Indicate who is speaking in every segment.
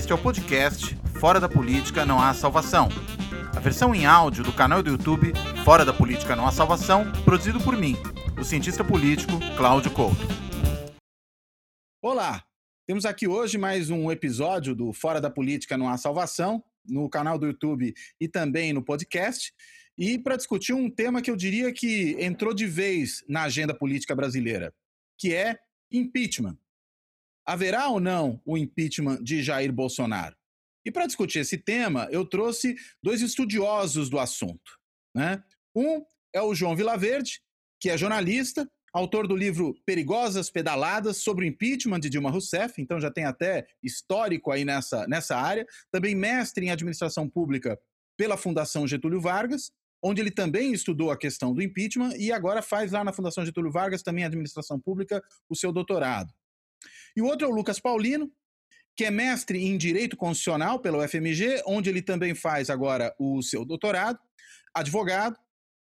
Speaker 1: Este é o podcast Fora da Política Não Há Salvação. A versão em áudio do canal do YouTube Fora da Política Não Há Salvação, produzido por mim, o cientista político Cláudio Couto. Olá! Temos aqui hoje mais um episódio do Fora da Política Não Há Salvação, no canal do YouTube e também no podcast. E para discutir um tema que eu diria que entrou de vez na agenda política brasileira, que é impeachment haverá ou não o impeachment de Jair Bolsonaro? E para discutir esse tema, eu trouxe dois estudiosos do assunto. Né? Um é o João Vilaverde, que é jornalista, autor do livro Perigosas Pedaladas sobre o impeachment de Dilma Rousseff, então já tem até histórico aí nessa, nessa área. Também mestre em administração pública pela Fundação Getúlio Vargas, onde ele também estudou a questão do impeachment e agora faz lá na Fundação Getúlio Vargas, também administração pública, o seu doutorado. E o outro é o Lucas Paulino, que é mestre em Direito Constitucional pela UFMG, onde ele também faz agora o seu doutorado, advogado,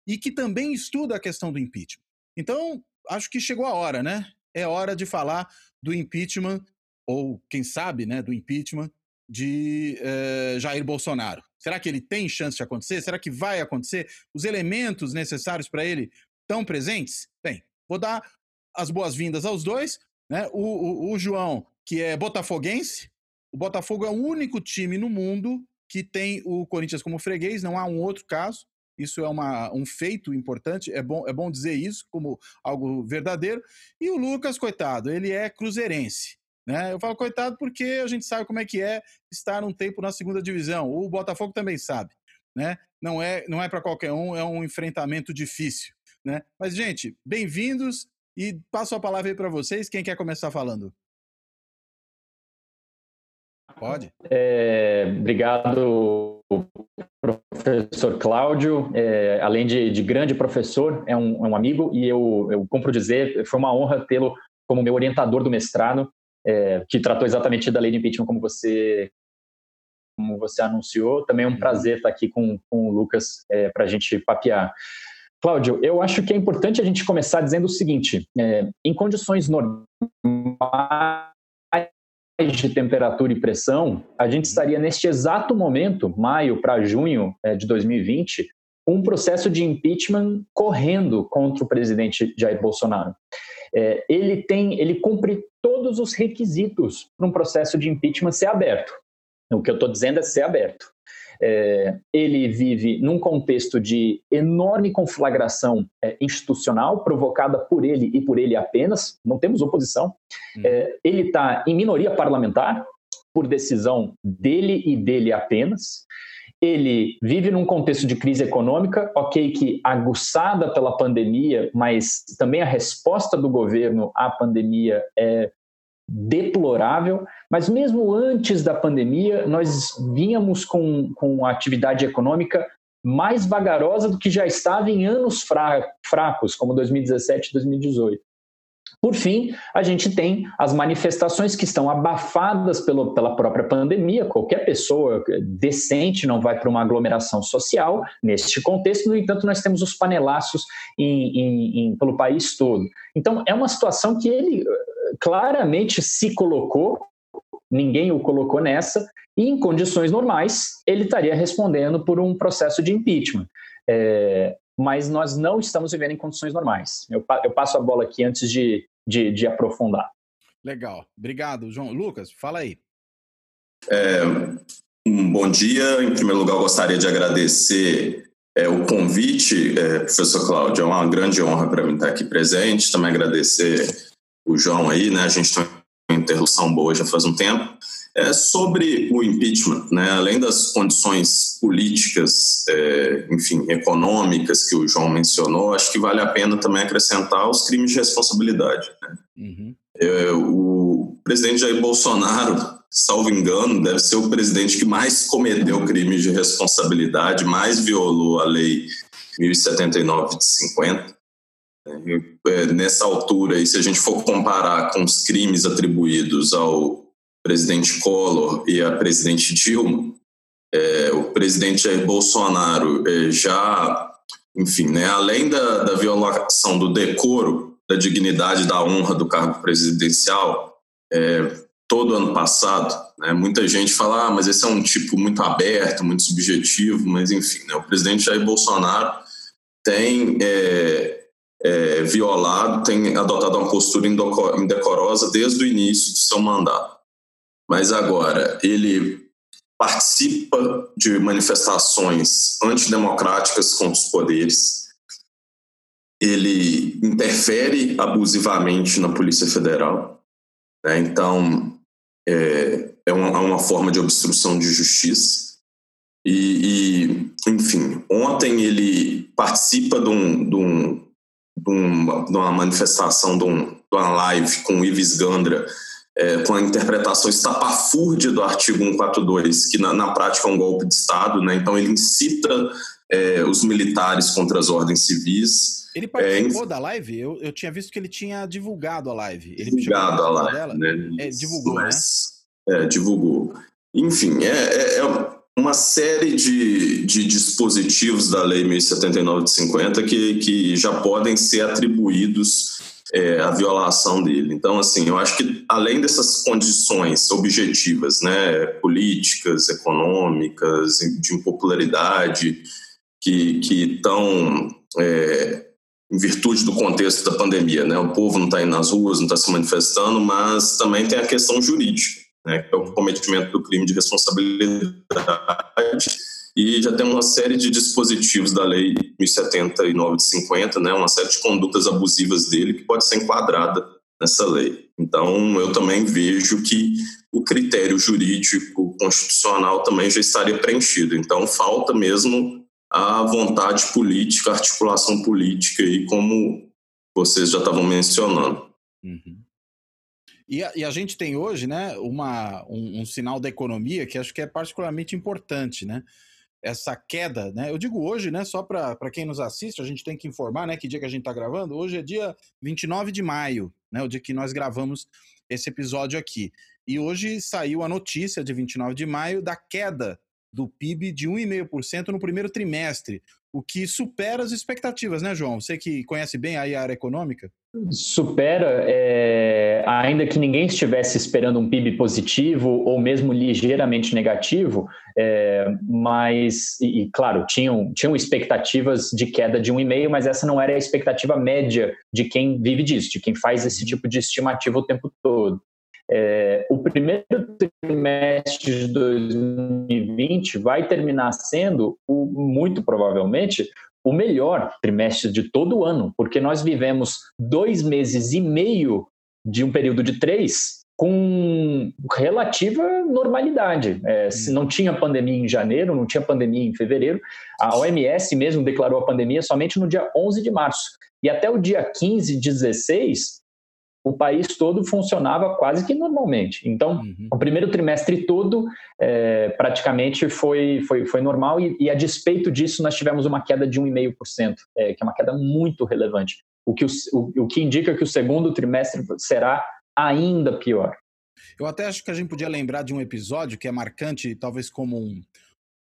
Speaker 1: e que também estuda a questão do impeachment. Então, acho que chegou a hora, né? É hora de falar do impeachment, ou quem sabe, né, do impeachment de eh, Jair Bolsonaro. Será que ele tem chance de acontecer? Será que vai acontecer? Os elementos necessários para ele estão presentes? Bem, vou dar as boas-vindas aos dois. Né? O, o, o João, que é botafoguense, o Botafogo é o único time no mundo que tem o Corinthians como freguês, não há um outro caso. Isso é uma, um feito importante, é bom, é bom dizer isso como algo verdadeiro. E o Lucas, coitado, ele é cruzeirense. Né? Eu falo coitado porque a gente sabe como é que é estar um tempo na segunda divisão. O Botafogo também sabe. Né? Não é, não é para qualquer um, é um enfrentamento difícil. Né? Mas, gente, bem-vindos. E passo a palavra aí para vocês. Quem quer começar falando? Pode.
Speaker 2: É, obrigado, professor Cláudio. É, além de, de, grande professor, é um, é um, amigo e eu, eu compro dizer, foi uma honra tê-lo como meu orientador do mestrado, é, que tratou exatamente da lei de impeachment como você como você anunciou. Também é um uhum. prazer estar aqui com, com o Lucas é, para a gente papear. Cláudio, eu acho que é importante a gente começar dizendo o seguinte: é, em condições normais de temperatura e pressão, a gente estaria neste exato momento, maio para junho é, de 2020, um processo de impeachment correndo contra o presidente Jair Bolsonaro. É, ele tem, ele cumpre todos os requisitos para um processo de impeachment ser aberto. O que eu estou dizendo é ser aberto. É, ele vive num contexto de enorme conflagração é, institucional provocada por ele e por ele apenas, não temos oposição. Uhum. É, ele está em minoria parlamentar, por decisão dele e dele apenas. Ele vive num contexto de crise econômica, ok, que aguçada pela pandemia, mas também a resposta do governo à pandemia é deplorável, mas mesmo antes da pandemia, nós vínhamos com, com a atividade econômica mais vagarosa do que já estava em anos fracos, como 2017 e 2018. Por fim, a gente tem as manifestações que estão abafadas pelo, pela própria pandemia. Qualquer pessoa decente não vai para uma aglomeração social neste contexto. No entanto, nós temos os panelaços em, em, em, pelo país todo. Então, é uma situação que ele claramente se colocou, ninguém o colocou nessa, e em condições normais ele estaria respondendo por um processo de impeachment. É, mas nós não estamos vivendo em condições normais. Eu, eu passo a bola aqui antes de, de, de, aprofundar.
Speaker 1: Legal. Obrigado, João. Lucas, fala aí.
Speaker 3: É, um bom dia. Em primeiro lugar, eu gostaria de agradecer é, o convite, é, professor Cláudio. É uma grande honra para mim estar aqui presente. Também agradecer o João aí, né? A gente tem uma interrupção boa já faz um tempo. É sobre o impeachment, né? Além das condições políticas, é, enfim, econômicas que o João mencionou, acho que vale a pena também acrescentar os crimes de responsabilidade. Né? Uhum. É, o presidente Jair Bolsonaro, salvo engano, deve ser o presidente que mais cometeu crimes de responsabilidade, mais violou a lei 1079 de 50. É, nessa altura, e se a gente for comparar com os crimes atribuídos ao presidente Collor e à presidente Dilma, é, o presidente Jair Bolsonaro é, já, enfim, né, além da, da violação do decoro, da dignidade, da honra do cargo presidencial, é, todo ano passado, né, muita gente fala, ah, mas esse é um tipo muito aberto, muito subjetivo, mas enfim, né, o presidente Jair Bolsonaro tem é, é, violado, tem adotado uma postura indecorosa desde o início do seu mandato. Mas agora, ele participa de manifestações antidemocráticas contra os poderes, ele interfere abusivamente na Polícia Federal, né? então é, é uma, é uma, forma de obstrução de justiça. E, e, enfim, ontem ele participa de, um, de, um, de, uma, de uma manifestação, de, um, de, uma live com o Ives Gandra, é, com a interpretação estapafúrdia do artigo 142, que na, na, prática é um golpe de Estado, né? então ele incita é, os militares contra as ordens civis.
Speaker 1: Ele participou é, da live? Eu, eu tinha visto que ele tinha divulgado a live. Ele
Speaker 3: divulgado a live, dela. né?
Speaker 1: É, divulgou, Mas,
Speaker 3: né? É, divulgou. Enfim, é, é, é uma série de, de dispositivos da Lei 1079 de 50 que, que já podem ser atribuídos é, à violação dele. Então, assim, eu acho que além dessas condições objetivas, né, políticas, econômicas, de impopularidade, que estão é, em virtude do contexto da pandemia, né, o povo não está indo nas ruas, não está se manifestando, mas também tem a questão jurídica né, que é o cometimento do crime de responsabilidade, e já tem uma série de dispositivos da Lei 1079 de 50, né, uma série de condutas abusivas dele que pode ser enquadrada nessa lei. Então, eu também vejo que o critério jurídico constitucional também já estaria preenchido. Então, falta mesmo a vontade política, a articulação política, aí, como vocês já estavam mencionando. Uhum.
Speaker 1: E a, e a, gente tem hoje, né, uma, um, um, sinal da economia que acho que é particularmente importante, né? Essa queda, né? Eu digo hoje, né, só para quem nos assiste, a gente tem que informar, né, que dia que a gente está gravando. Hoje é dia 29 de maio, né, o dia que nós gravamos esse episódio aqui. E hoje saiu a notícia de 29 de maio da queda do PIB de 1,5% no primeiro trimestre, o que supera as expectativas, né, João? Você que conhece bem a área econômica?
Speaker 2: Supera, é, ainda que ninguém estivesse esperando um PIB positivo ou mesmo ligeiramente negativo, é, mas, e, e, claro, tinham, tinham expectativas de queda de 1,5, mas essa não era a expectativa média de quem vive disso, de quem faz esse tipo de estimativa o tempo todo. É, o primeiro trimestre de 2020 vai terminar sendo, muito provavelmente, o melhor trimestre de todo o ano, porque nós vivemos dois meses e meio de um período de três com relativa normalidade. É, se não tinha pandemia em janeiro, não tinha pandemia em fevereiro, a OMS mesmo declarou a pandemia somente no dia 11 de março. E até o dia 15, 16, o país todo funcionava quase que normalmente. Então, uhum. o primeiro trimestre todo é, praticamente foi, foi, foi normal e, e, a despeito disso nós tivemos uma queda de 1,5%, é, que é uma queda muito relevante, o que, o, o, o que indica que o segundo trimestre será ainda pior.
Speaker 1: Eu até acho que a gente podia lembrar de um episódio que é marcante, talvez como um,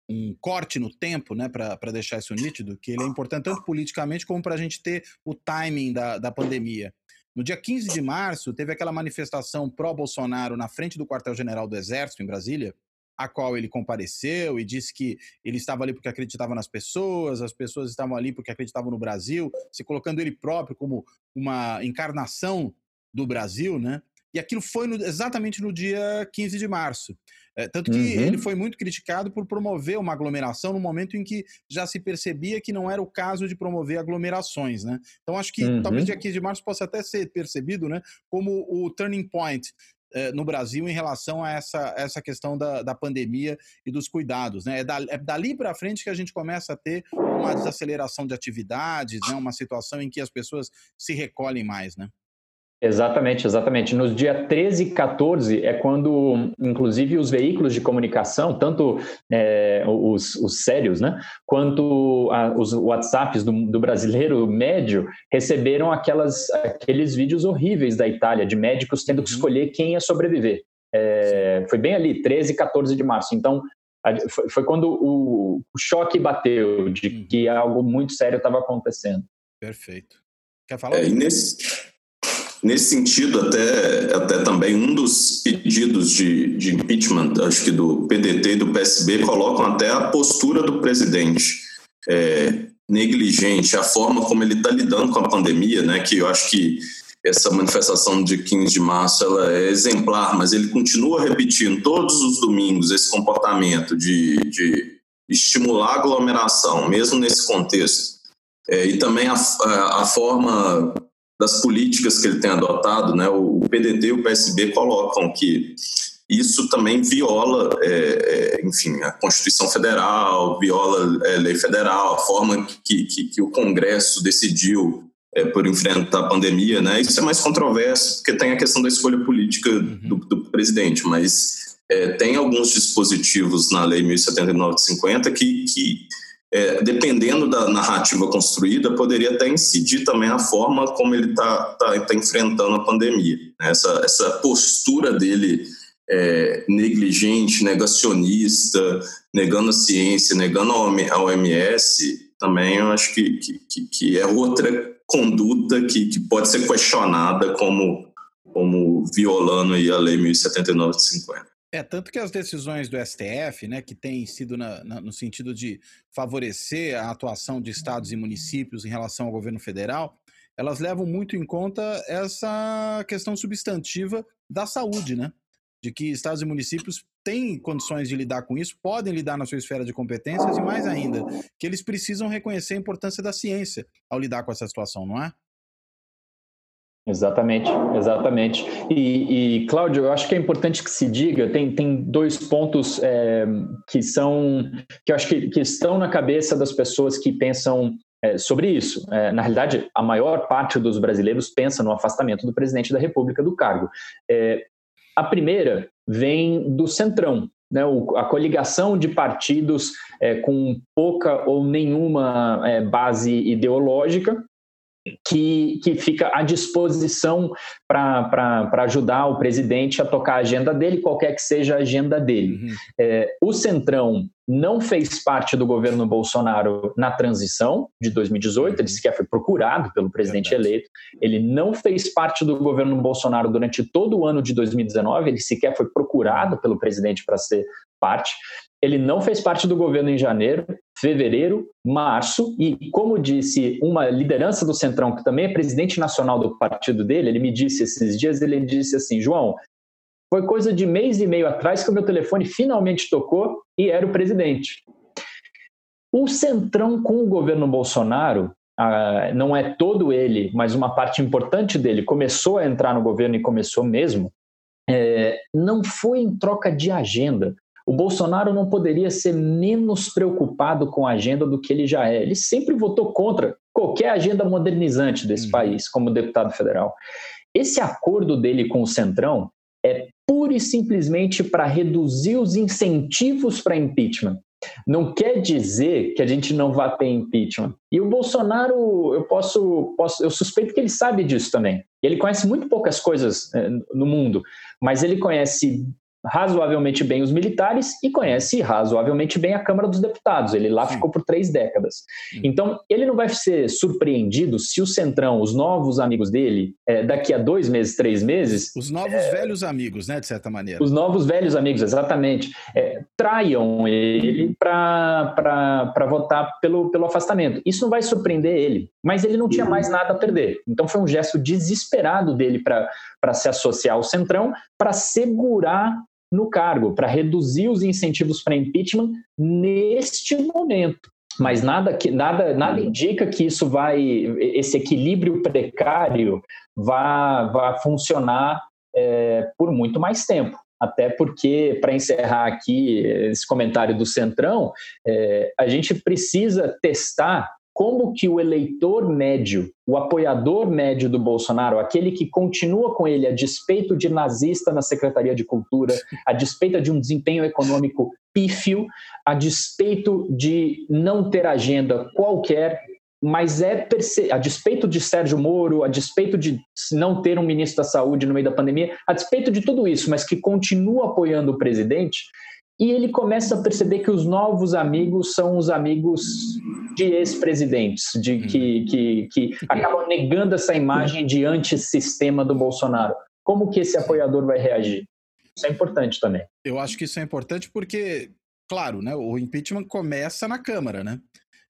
Speaker 1: um corte no tempo, né, para deixar isso nítido, que ele é importante tanto politicamente como para a gente ter o timing da, da pandemia. No dia 15 de março, teve aquela manifestação pró-Bolsonaro na frente do quartel-general do Exército, em Brasília, a qual ele compareceu e disse que ele estava ali porque acreditava nas pessoas, as pessoas estavam ali porque acreditavam no Brasil, se colocando ele próprio como uma encarnação do Brasil, né? E aquilo foi no, exatamente no dia 15 de março. É, tanto que uhum. ele foi muito criticado por promover uma aglomeração no momento em que já se percebia que não era o caso de promover aglomerações, né? Então acho que uhum. talvez dia 15 de março possa até ser percebido, né, como o turning point é, no Brasil em relação a essa, essa questão da, da pandemia e dos cuidados. Né? É, da, é dali para frente que a gente começa a ter uma desaceleração de atividades, né? uma situação em que as pessoas se recolhem mais. Né?
Speaker 2: Exatamente, exatamente. Nos dia 13 e 14 é quando, inclusive, os veículos de comunicação, tanto é, os, os, sérios, né, quanto a, os WhatsApps do, do, brasileiro médio, receberam aquelas, aqueles vídeos horríveis da Itália, de médicos tendo que uhum. escolher quem ia sobreviver. É, foi bem ali, 13 e 14 de março. Então, foi, foi quando o, o, choque bateu de uhum. que algo muito sério estava acontecendo.
Speaker 1: Perfeito. Quer falar?
Speaker 3: É, e nesse Nesse sentido, até, até também um dos pedidos de, de impeachment, acho que do PDT e do PSB, colocam até a postura do presidente é, negligente, a forma como ele está lidando com a pandemia, né, que eu acho que essa manifestação de 15 de março ela é exemplar, mas ele continua repetindo todos os domingos esse comportamento de, de estimular a aglomeração, mesmo nesse contexto. É, e também a, a, a forma das políticas que ele tem adotado, né? O PDT e o PSB colocam que isso também viola, é, é, enfim, a Constituição Federal, viola a é, lei federal, a forma que, que, que o Congresso decidiu é, por enfrentar a pandemia, né? Isso é mais controverso porque tem a questão da escolha política uhum. do, do presidente, mas é, tem alguns dispositivos na Lei 1079 de 50 que, que é, dependendo da narrativa construída, poderia até incidir também a forma como ele está tá, tá enfrentando a pandemia. Né? Essa, essa postura dele é, negligente, negacionista, negando a ciência, negando a OMS, também eu acho que, que, que é outra conduta que, que pode ser questionada como, como violando aí a Lei 1079 de 50.
Speaker 1: É, tanto que as decisões do STF, né, que têm sido na, na, no sentido de favorecer a atuação de estados e municípios em relação ao governo federal, elas levam muito em conta essa questão substantiva da saúde, né? De que estados e municípios têm condições de lidar com isso, podem lidar na sua esfera de competências e mais ainda, que eles precisam reconhecer a importância da ciência ao lidar com essa situação, não é?
Speaker 2: Exatamente, exatamente. E, e, Cláudio, eu acho que é importante que se diga, tem, tem dois pontos é, que são, que eu acho que, que estão na cabeça das pessoas que pensam é, sobre isso. É, na realidade, a maior parte dos brasileiros pensa no afastamento do presidente da República do cargo. É, a primeira vem do Centrão, né, o, a coligação de partidos é, com pouca ou nenhuma é, base ideológica, que, que fica à disposição para ajudar o presidente a tocar a agenda dele, qualquer que seja a agenda dele. Uhum. É, o Centrão não fez parte do governo Bolsonaro na transição de 2018, ele uhum. sequer foi procurado pelo presidente Verdade. eleito. Ele não fez parte do governo Bolsonaro durante todo o ano de 2019, ele sequer foi procurado pelo presidente para ser parte. Ele não fez parte do governo em janeiro, fevereiro, março, e como disse uma liderança do Centrão, que também é presidente nacional do partido dele, ele me disse esses dias, ele disse assim, João, foi coisa de mês e meio atrás que o meu telefone finalmente tocou e era o presidente. O Centrão com o governo Bolsonaro, ah, não é todo ele, mas uma parte importante dele começou a entrar no governo e começou mesmo, é, não foi em troca de agenda. O Bolsonaro não poderia ser menos preocupado com a agenda do que ele já é. Ele sempre votou contra qualquer agenda modernizante desse uhum. país, como deputado federal. Esse acordo dele com o Centrão é pura e simplesmente para reduzir os incentivos para impeachment. Não quer dizer que a gente não vá ter impeachment. E o Bolsonaro, eu posso, posso, eu suspeito que ele sabe disso também. Ele conhece muito poucas coisas eh, no mundo, mas ele conhece razoavelmente bem os militares e conhece razoavelmente bem a Câmara dos Deputados. Ele lá Sim. ficou por três décadas. Sim. Então, ele não vai ser surpreendido se o Centrão, os novos amigos dele, é, daqui a dois meses, três meses.
Speaker 1: Os novos é, velhos amigos, né, de certa maneira.
Speaker 2: Os novos velhos amigos, exatamente. É, traiam ele para votar pelo, pelo afastamento. Isso não vai surpreender ele, mas ele não tinha mais nada a perder. Então, foi um gesto desesperado dele para se associar ao Centrão, para segurar no cargo, para reduzir os incentivos para impeachment neste momento. Mas nada, que, nada, nada indica que isso vai, esse equilíbrio precário vá, vá funcionar é, por muito mais tempo. Até porque, para encerrar aqui esse comentário do Centrão, é, a gente precisa testar como que o eleitor médio, o apoiador médio do Bolsonaro, aquele que continua com ele a despeito de nazista na Secretaria de Cultura, a despeito de um desempenho econômico pífio, a despeito de não ter agenda qualquer, mas é a despeito de Sérgio Moro, a despeito de não ter um ministro da Saúde no meio da pandemia, a despeito de tudo isso, mas que continua apoiando o presidente, e ele começa a perceber que os novos amigos são os amigos de ex-presidentes, de uhum. que, que, que acabam negando essa imagem de antissistema do Bolsonaro. Como que esse apoiador vai reagir? Isso é importante também.
Speaker 1: Eu acho que isso é importante porque, claro, né, o impeachment começa na Câmara, né?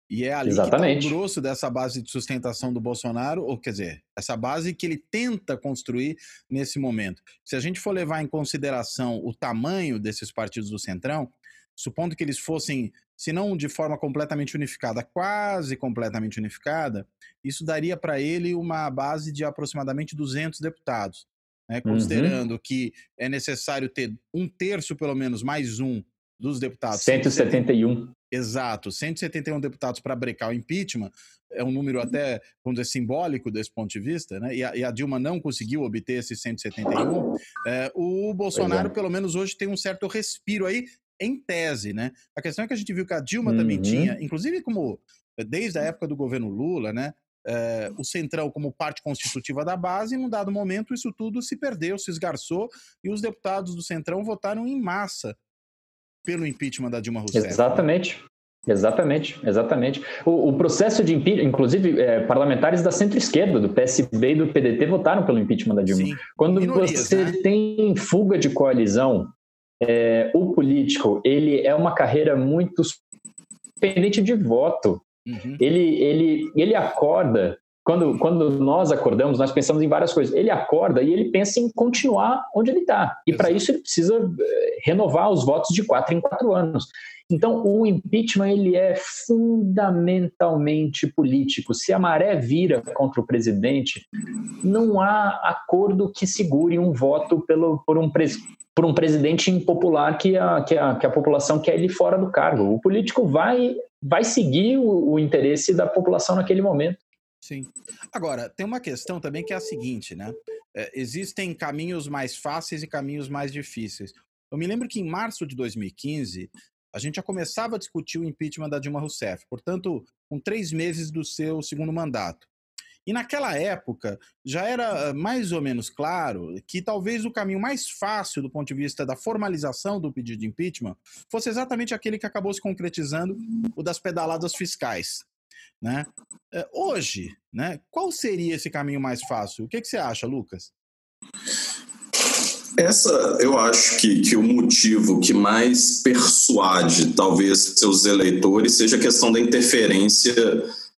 Speaker 1: E é ali Exatamente. que está o grosso dessa base de sustentação do Bolsonaro, ou quer dizer, essa base que ele tenta construir nesse momento. Se a gente for levar em consideração o tamanho desses partidos do Centrão, supondo que eles fossem, se não de forma completamente unificada, quase completamente unificada, isso daria para ele uma base de aproximadamente 200 deputados. Né, uhum. considerando uhum. que é necessário ter um terço, pelo menos, mais um dos deputados.
Speaker 2: 171.
Speaker 1: Exato, 171 deputados para brecar o impeachment, é um número até, vamos dizer, simbólico desse ponto de vista, né? E a, e a Dilma não conseguiu obter esses 171. É, o Bolsonaro, é. pelo menos hoje, tem um certo respiro aí, em tese, né? A questão é que a gente viu que a Dilma uhum. também tinha, inclusive como desde a época do governo Lula, né? É, o Centrão como parte constitutiva da base, e num dado momento isso tudo se perdeu, se esgarçou, e os deputados do Centrão votaram em massa pelo impeachment da Dilma Rousseff.
Speaker 2: Exatamente. Exatamente, exatamente. O, o processo de impeachment, inclusive é, parlamentares da centro-esquerda, do PSB e do PDT, votaram pelo impeachment da Dilma. Sim, Quando minorias, você né? tem fuga de coalizão, é, o político ele é uma carreira muito dependente de voto. Uhum. Ele, ele, ele acorda quando, quando nós acordamos, nós pensamos em várias coisas. Ele acorda e ele pensa em continuar onde ele está. E para isso ele precisa eh, renovar os votos de quatro em quatro anos. Então, o impeachment ele é fundamentalmente político. Se a maré vira contra o presidente, não há acordo que segure um voto pelo, por, um, por um presidente impopular que a, que, a, que a população quer ele fora do cargo. O político vai, vai seguir o, o interesse da população naquele momento.
Speaker 1: Sim. Agora, tem uma questão também que é a seguinte, né? É, existem caminhos mais fáceis e caminhos mais difíceis. Eu me lembro que em março de 2015, a gente já começava a discutir o impeachment da Dilma Rousseff, portanto, com três meses do seu segundo mandato. E naquela época já era mais ou menos claro que talvez o caminho mais fácil do ponto de vista da formalização do pedido de impeachment fosse exatamente aquele que acabou se concretizando, o das pedaladas fiscais. Né? É, hoje, né, qual seria esse caminho mais fácil? O que, que você acha, Lucas?
Speaker 3: Essa, eu acho que, que o motivo que mais persuade, talvez, seus eleitores seja a questão da interferência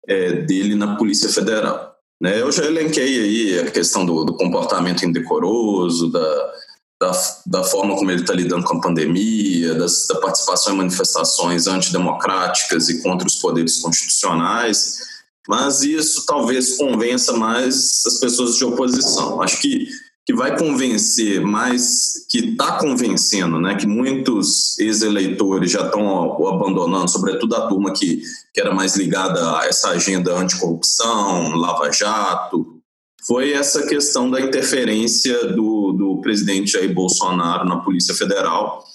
Speaker 3: é, dele na Polícia Federal. Né? Eu já elenquei aí a questão do, do comportamento indecoroso, da, da, da forma como ele está lidando com a pandemia, das, da participação em manifestações antidemocráticas e contra os poderes constitucionais, mas isso talvez convença mais as pessoas de oposição. Acho que, que vai convencer mais, que está convencendo, né, que muitos ex-eleitores já estão abandonando, sobretudo a turma que, que era mais ligada a essa agenda anticorrupção, Lava Jato, foi essa questão da interferência do, do presidente Jair Bolsonaro na Polícia Federal,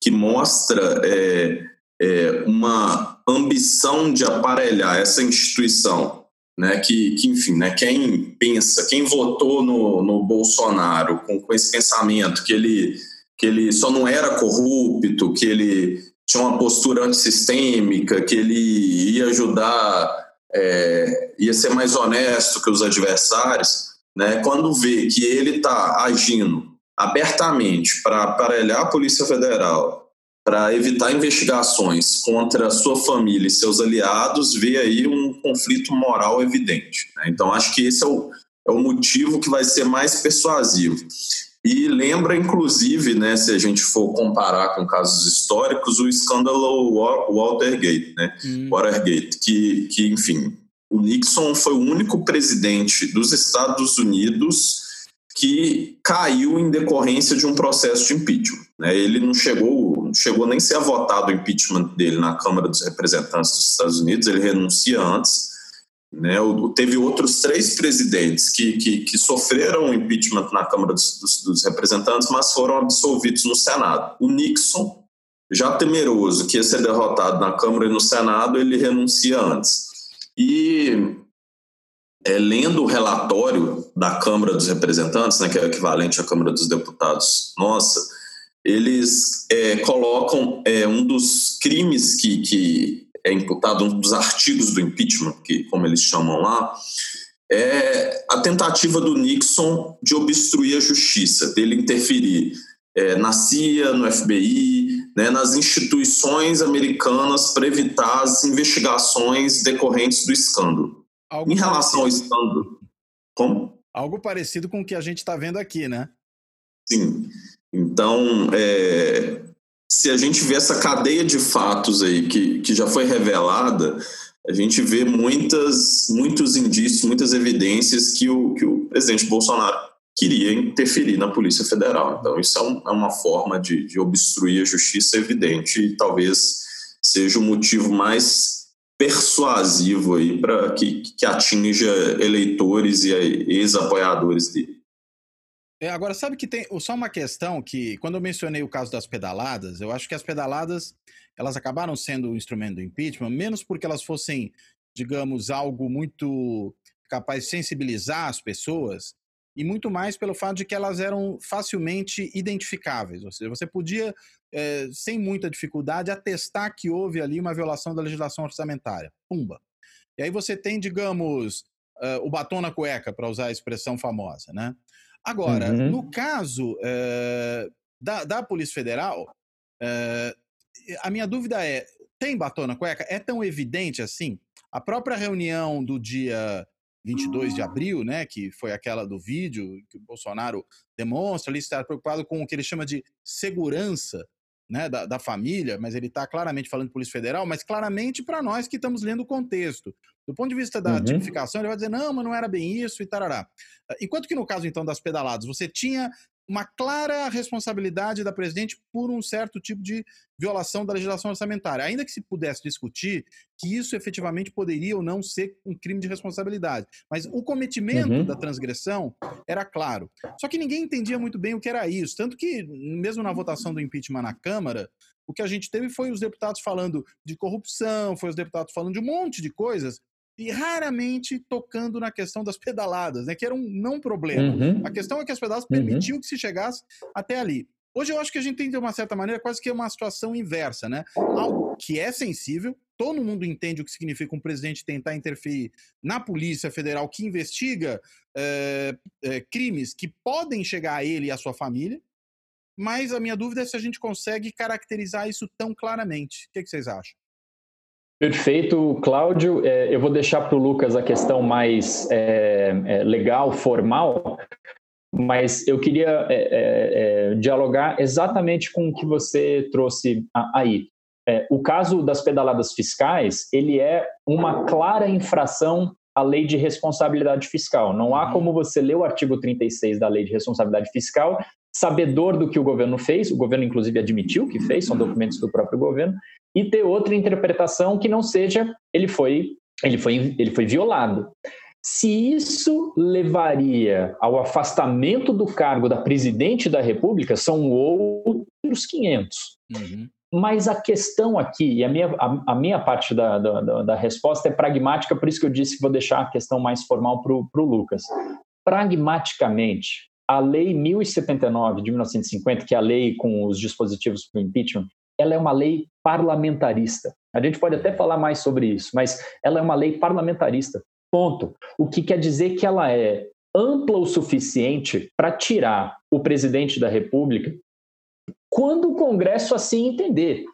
Speaker 3: que mostra é, é, uma ambição de aparelhar essa instituição, né, que, que enfim, né, quem pensa, quem votou no, no Bolsonaro com, com esse pensamento que ele, que ele só não era corrupto, que ele tinha uma postura antissistêmica, que ele ia ajudar é, ia ser mais honesto que os adversários, né, quando vê que ele está agindo abertamente para aparelhar a Polícia Federal, para evitar investigações contra a sua família e seus aliados, vê aí um conflito moral evidente. Né? Então, acho que esse é o, é o motivo que vai ser mais persuasivo. E lembra, inclusive, né, se a gente for comparar com casos históricos, o escândalo Watergate, né? Hum. Watergate, que, que, enfim, o Nixon foi o único presidente dos Estados Unidos que caiu em decorrência de um processo de impeachment. Né? Ele não chegou, não chegou nem a ser votado o impeachment dele na Câmara dos Representantes dos Estados Unidos, ele renuncia antes né? Teve outros três presidentes que, que, que sofreram impeachment na Câmara dos, dos, dos, Representantes, mas foram absolvidos no Senado. O Nixon, já temeroso que ia ser derrotado na Câmara e no Senado, ele renuncia antes. E é, lendo o relatório da Câmara dos Representantes, né, que é equivalente à Câmara dos Deputados nossa, eles é, colocam é, um dos crimes que, que é imputado, um dos artigos do impeachment, que como eles chamam lá, é a tentativa do Nixon de obstruir a justiça, dele interferir é, na CIA, no FBI, né, nas instituições americanas para evitar as investigações decorrentes do escândalo. Algo em relação parecido. ao escândalo. Como?
Speaker 1: Algo parecido com o que a gente está vendo aqui, né?
Speaker 3: Sim. Então, é, se a gente vê essa cadeia de fatos aí que, que já foi revelada, a gente vê muitas, muitos indícios, muitas evidências que o, que o presidente Bolsonaro queria interferir na Polícia Federal. Então, isso é, é uma forma de, de, obstruir a justiça evidente e talvez seja o motivo mais persuasivo aí para que, que atinja eleitores e ex-apoiadores dele.
Speaker 1: É, agora, sabe que tem só uma questão que, quando eu mencionei o caso das pedaladas, eu acho que as pedaladas elas acabaram sendo o instrumento do impeachment, menos porque elas fossem, digamos, algo muito capaz de sensibilizar as pessoas, e muito mais pelo fato de que elas eram facilmente identificáveis. Ou seja, você podia, é, sem muita dificuldade, atestar que houve ali uma violação da legislação orçamentária. Pumba. E aí você tem, digamos, uh, o batom na cueca, para usar a expressão famosa, né? Agora, uhum. no caso uh, da, da, Polícia Federal, uh, a minha dúvida é: tem batom na cueca? É tão evidente assim? A própria reunião do dia 22 de abril, né, que foi aquela do vídeo que o Bolsonaro demonstra ali estar preocupado com o que ele chama de segurança né, da, da, família, mas ele está claramente falando de Polícia Federal, mas claramente para nós que estamos lendo o contexto. Do ponto de vista da uhum. tipificação, ele vai dizer, não, mas não era bem isso e tarará. Enquanto que no caso, então, das pedaladas, você tinha uma clara responsabilidade da presidente por um certo tipo de violação da legislação orçamentária. Ainda que se pudesse discutir que isso efetivamente poderia ou não ser um crime de responsabilidade. Mas o cometimento uhum. da transgressão era claro. Só que ninguém entendia muito bem o que era isso. Tanto que, mesmo na votação do impeachment na Câmara, o que a gente teve foi os deputados falando de corrupção, foi os deputados falando de um monte de coisas e raramente tocando na questão das pedaladas, né, que era um não problema. Uhum. A questão é que as pedaladas uhum. permitiam que se chegasse até ali. Hoje eu acho que a gente tem, de uma certa maneira, quase que uma situação inversa, né? Algo que é sensível, todo mundo entende o que significa um presidente tentar interferir na Polícia Federal que investiga é, é, crimes que podem chegar a ele e à sua família, mas a minha dúvida é se a gente consegue caracterizar isso tão claramente. O que, que vocês acham?
Speaker 2: Perfeito, Cláudio. É, eu vou deixar para o Lucas a questão mais é, é, legal, formal, mas eu queria dialogar exatamente com o que você trouxe aí. o caso das pedaladas fiscais, ele é uma clara infração à lei de responsabilidade fiscal. Não há uhum. como você ler o artigo 36 da lei de responsabilidade fiscal sabedor do que o governo fez, o governo inclusive admitiu que fez, são documentos do próprio governo, e ter outra interpretação que não seja ele foi ele foi ele foi violado. Se isso levaria ao afastamento do cargo da presidente da República, são outros 500. Uhum. Mas a questão aqui, e a minha, a, a minha parte da, da, da, resposta é pragmática, por isso que eu disse que vou deixar a questão mais formal para o Lucas. Pragmaticamente, a Lei 1079 de 1950, que é a lei com os dispositivos para o impeachment, ela é uma lei parlamentarista. A gente pode até falar mais sobre isso, mas ela é uma lei parlamentarista. Ponto. O que quer dizer que ela é ampla o suficiente para tirar o presidente da República quando o Congresso assim entender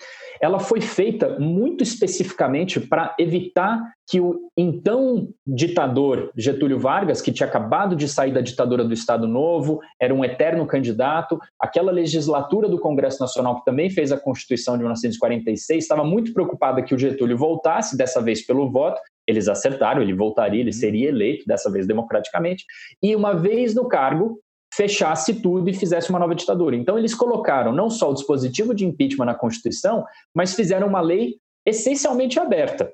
Speaker 2: ela foi feita muito especificamente para evitar que o então ditador Getúlio Vargas, que tinha acabado de sair da ditadura do Estado Novo, era um eterno candidato, aquela legislatura do Congresso Nacional que também fez a Constituição de 1946, estava muito preocupada que o Getúlio voltasse, dessa vez pelo voto, eles acertaram, ele voltaria, ele seria eleito, dessa vez democraticamente, e uma vez no cargo, fechasse tudo e fizesse uma nova ditadura. Então, eles colocaram não só o dispositivo de impeachment na Constituição, mas fizeram uma lei essencialmente aberta.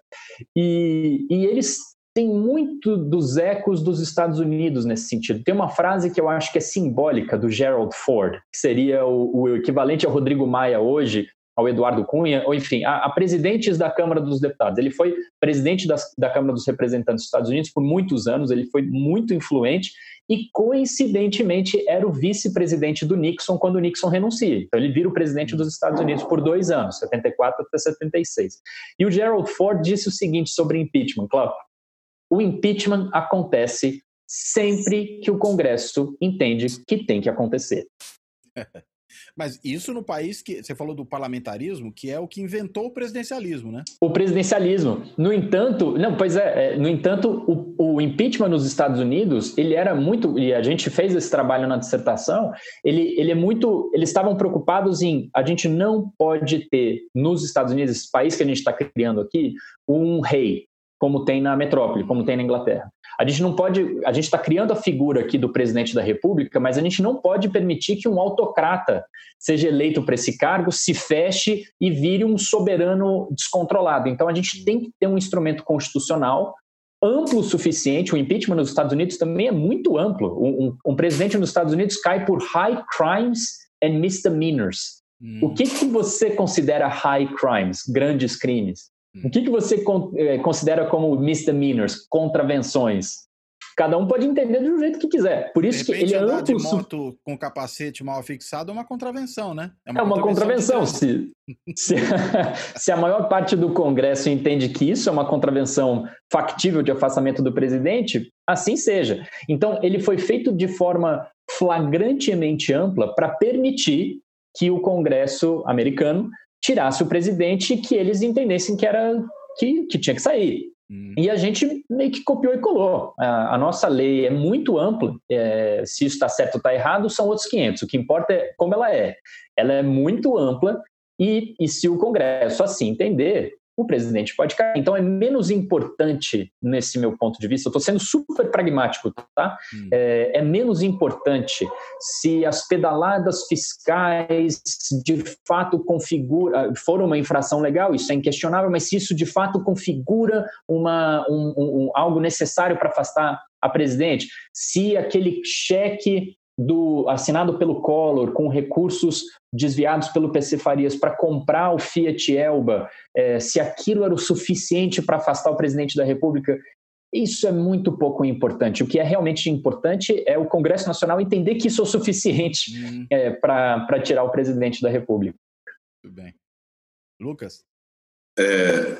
Speaker 2: E, e eles têm muito dos ecos dos Estados Unidos nesse sentido. Tem uma frase que eu acho que é simbólica do Gerald Ford, que seria o, o equivalente ao Rodrigo Maia hoje, ao Eduardo Cunha, ou enfim, a, a, presidentes da Câmara dos Deputados. Ele foi presidente das, da Câmara dos Representantes dos Estados Unidos por muitos anos, ele foi muito influente e, coincidentemente, era o vice-presidente do Nixon quando o Nixon renuncia. Então, ele vira o presidente dos Estados Unidos por dois anos, 74 até 76. E o Gerald Ford disse o seguinte sobre impeachment, Cláudio. O impeachment acontece sempre que o Congresso entende que tem que acontecer.
Speaker 1: Mas isso no país que você falou do parlamentarismo, que é o que inventou o presidencialismo, né?
Speaker 2: O presidencialismo. No entanto, não, pois é, é no entanto, o, o, impeachment nos Estados Unidos, ele era muito, e a gente fez esse trabalho na dissertação, ele, ele é muito, eles estavam preocupados em, a gente não pode ter nos Estados Unidos, esse país que a gente está criando aqui, um rei, como tem na metrópole, como tem na Inglaterra. A gente não pode, a gente está criando a figura aqui do presidente da República, mas a gente não pode permitir que um autocrata seja eleito para esse cargo, se feche e vire um soberano descontrolado. Então a gente tem que ter um instrumento constitucional amplo o suficiente. O impeachment nos Estados Unidos também é muito amplo. Um, um, um presidente nos Estados Unidos cai por high crimes and misdemeanors. Hum. O que, que você considera high crimes, grandes crimes? O que, que você eh, considera como misdemeanors, contravenções? Cada um pode entender do jeito que quiser. Por isso que ele é
Speaker 1: amplo. de moto com capacete mal fixado é uma contravenção, né?
Speaker 2: É uma, é uma contravenção. contravenção. Se, se, se, a maior parte do Congresso entende que isso é uma contravenção factível de afastamento do presidente, assim seja. Então, ele foi feito de forma flagrantemente ampla para permitir que o Congresso americano tirasse o presidente que eles entendessem que era que, que tinha que sair. Hum. E a gente meio que copiou e colou. A, a nossa lei é muito ampla. É, se isso está certo ou está errado, são outros 500. O que importa é como ela é. Ela é muito ampla e, e se o Congresso assim entender, o presidente pode cair. Então é menos importante, nesse meu ponto de vista, eu estou sendo super pragmático, tá? Hum. É, é, menos importante se as pedaladas fiscais de fato configura, foram uma infração legal, isso é inquestionável, mas se isso de fato configura uma, um, um, algo necessário para afastar a presidente, se aquele cheque do assinado pelo Collor com recursos desviados pelo PC Farias para comprar o Fiat Elba, é, se aquilo era o suficiente para afastar o presidente da República, isso é muito pouco importante. O que é realmente importante é o Congresso Nacional entender que isso é o suficiente uhum. é, para tirar o presidente da República.
Speaker 1: Muito bem. Lucas?
Speaker 3: É,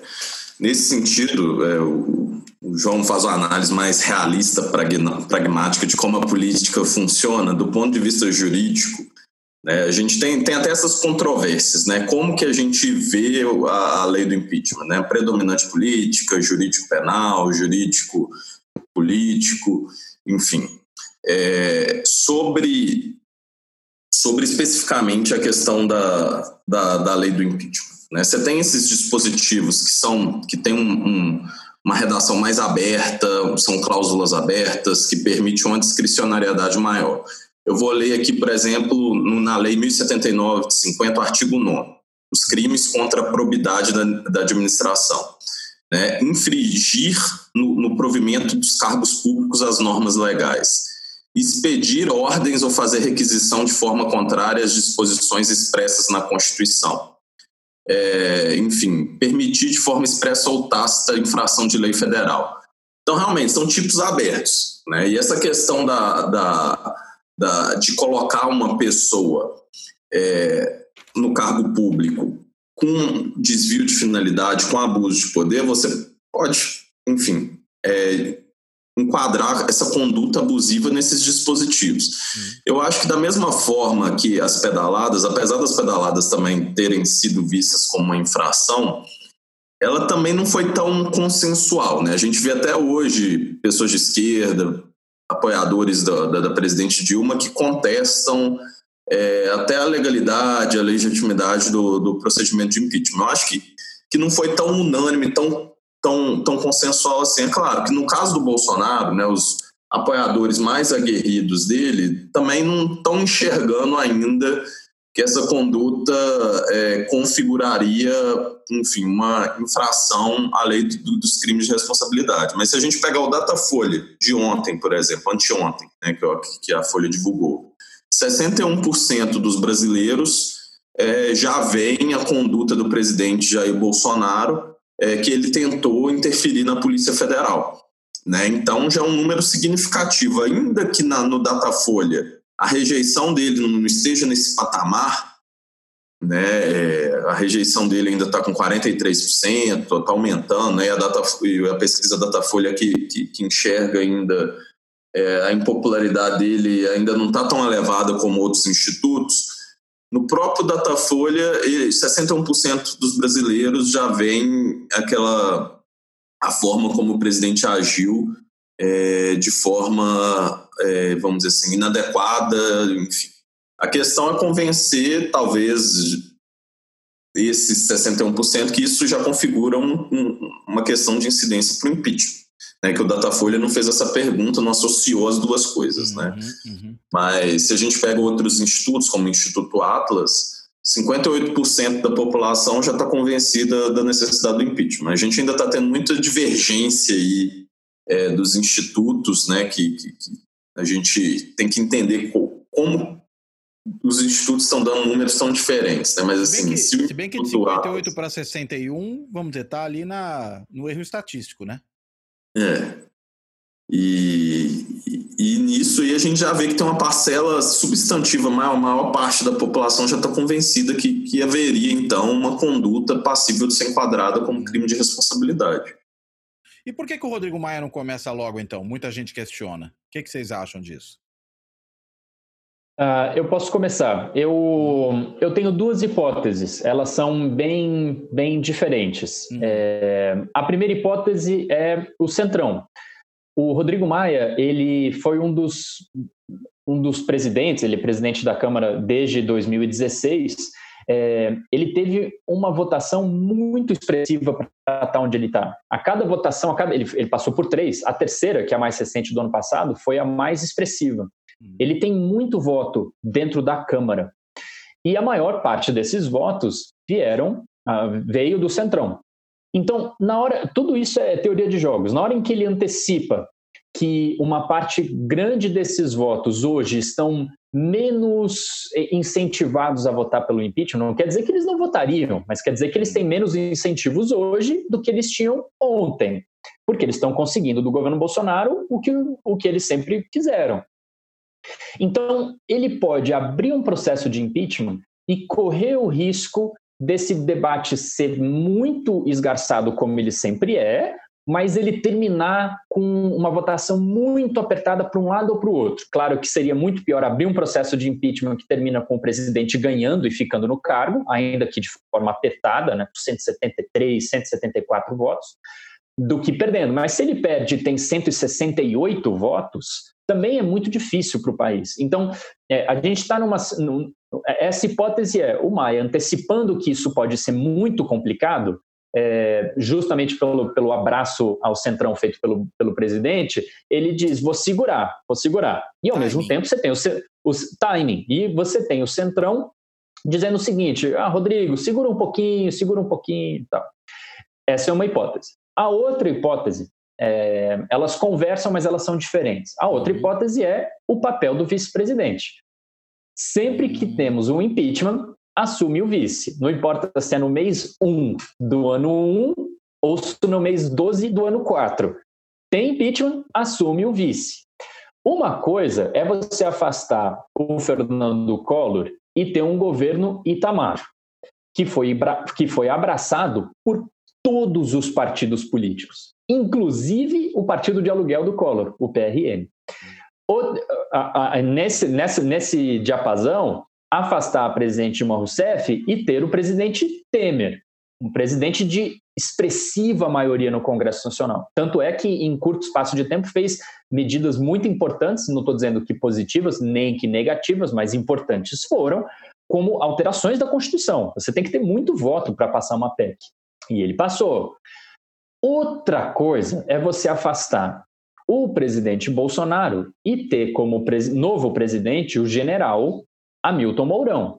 Speaker 3: nesse sentido, é, o, o, João faz uma análise mais realista, pragmática de como a política funciona do ponto de vista jurídico. Né? A gente tem, tem até essas controvérsias, né? Como que a gente vê a, a lei do impeachment, né? Predominante política, jurídico penal, jurídico político, enfim. É, sobre, sobre especificamente a questão da, da, da lei do impeachment. Né? Você tem esses dispositivos que são que têm um, um, uma redação mais aberta, são cláusulas abertas que permitem uma discricionariedade maior. Eu vou ler aqui, por exemplo, na Lei 1079 de 50, artigo 9, os crimes contra a probidade da, da administração. Né? Infringir no, no provimento dos cargos públicos as normas legais. Expedir ordens ou fazer requisição de forma contrária às disposições expressas na Constituição. É, enfim, permitir de forma expressa ou tácita infração de lei federal. Então, realmente, são tipos abertos. Né? E essa questão da, da da, de colocar uma pessoa é, no cargo público com desvio de finalidade, com abuso de poder, você pode, enfim, é, enquadrar essa conduta abusiva nesses dispositivos. Hum. Eu acho que da mesma forma que as pedaladas, apesar das pedaladas também terem sido vistas como uma infração, ela também não foi tão consensual, né? A gente vê até hoje pessoas de esquerda, apoiadores da, da, da presidente Dilma que contestam é, até a legalidade, a legitimidade do, do procedimento de impeachment. Eu acho que, que não foi tão unânime, tão, tão, tão consensual assim. É claro que no caso do Bolsonaro, né, os apoiadores mais aguerridos dele também não estão enxergando ainda que essa conduta é, configuraria, enfim, uma infração à lei do, dos crimes de responsabilidade. Mas se a gente pegar o Datafolha de ontem, por exemplo, anteontem, né, que, que a Folha divulgou, 61% dos brasileiros é, já vem a conduta do presidente Jair Bolsonaro, é, que ele tentou interferir na Polícia Federal. Né? Então já é um número significativo, ainda que na, no Datafolha a rejeição dele não esteja nesse patamar, né? É, a rejeição dele ainda está com 43%, está aumentando, né? a, data, a pesquisa Datafolha que, que, que enxerga ainda é, a impopularidade dele ainda não está tão elevada como outros institutos. No próprio Datafolha, 61% dos brasileiros já veem aquela a forma como o presidente agiu é, de forma, é, vamos dizer assim, inadequada, enfim. A questão é convencer, talvez, esses 61%, que isso já configura um, um, uma questão de incidência para o impeachment. Né, que o Datafolha não fez essa pergunta, não associou as duas coisas. Né? Uhum, uhum. Mas se a gente pega outros institutos, como o Instituto Atlas, 58% da população já está convencida da necessidade do impeachment. A gente ainda está tendo muita divergência aí é, dos institutos, né, que, que, que, a gente tem que entender como os institutos estão dando números tão diferentes, né? Mas assim,
Speaker 1: se bem que, se bem que de 58 para 61, vamos dizer, está ali na, no erro estatístico, né?
Speaker 3: É. E, e, nisso aí a gente já vê que tem uma parcela substantiva, a maior, maior parte da população já está convencida que, que haveria, então, uma conduta passível de ser enquadrada como crime de responsabilidade.
Speaker 1: E por que, que o Rodrigo Maia não começa logo, então? Muita gente questiona. O que, que vocês acham disso?
Speaker 2: Uh, eu posso começar. Eu, eu tenho duas hipóteses. Elas são bem, bem diferentes. Uhum. É, a primeira hipótese é o centrão. O Rodrigo Maia, ele foi um dos, um dos presidentes, ele é presidente da Câmara desde 2016. É, ele teve uma votação muito expressiva para estar onde ele está. A cada votação, a cada, ele, ele, passou por três. A terceira, que é a mais recente do ano passado, foi a mais expressiva. Uhum. Ele tem muito voto dentro da Câmara. E a maior parte desses votos vieram, uh, veio do Centrão. Então, na hora, tudo isso é teoria de jogos. Na hora em que ele antecipa que uma parte grande desses votos hoje estão menos incentivados a votar pelo impeachment, não quer dizer que eles não votariam, mas quer dizer que eles têm menos incentivos hoje do que eles tinham ontem, porque eles estão conseguindo do governo Bolsonaro o que, o que eles sempre quiseram. Então, ele pode abrir um processo de impeachment e correr o risco desse debate ser muito esgarçado, como ele sempre é, mas ele terminar com uma votação muito apertada para um lado ou para o outro. Claro que seria muito pior abrir um processo de impeachment que termina com o presidente ganhando e ficando no cargo, ainda que de forma apertada, né, por 173, 174 votos, do que perdendo. Mas se ele perde e tem 168 votos, também é muito difícil para o país. Então, é, a gente está numa. Num, essa hipótese é o Maia antecipando que isso pode ser muito complicado, é, justamente pelo, pelo abraço ao centrão feito pelo, pelo presidente, ele diz: vou segurar, vou segurar. E ao timing. mesmo tempo você tem o, o timing, e você tem o centrão dizendo o seguinte: ah, Rodrigo, segura um pouquinho, segura um pouquinho tal. Essa é uma hipótese. A outra hipótese, é, elas conversam, mas elas são diferentes. A outra uhum. hipótese é o papel do vice-presidente. Sempre que uhum. temos um impeachment, assume o vice. Não importa se é no mês 1 do ano 1 ou se no mês 12 do ano 4. Tem impeachment, assume o vice. Uma coisa é você afastar o Fernando Collor e ter um governo Itamar, que foi, que foi abraçado por todos os partidos políticos, inclusive o partido de aluguel do Collor, o PRN. O, a, a, nesse, nesse, nesse diapasão, afastar a presidente Dilma Rousseff e ter o presidente Temer, um presidente de expressiva maioria no Congresso Nacional. Tanto é que, em curto espaço de tempo, fez medidas muito importantes, não estou dizendo que positivas nem que negativas, mas importantes foram, como alterações da Constituição. Você tem que ter muito voto para passar uma PEC. E ele passou. Outra coisa é você afastar o presidente Bolsonaro e ter como novo presidente o general Hamilton Mourão.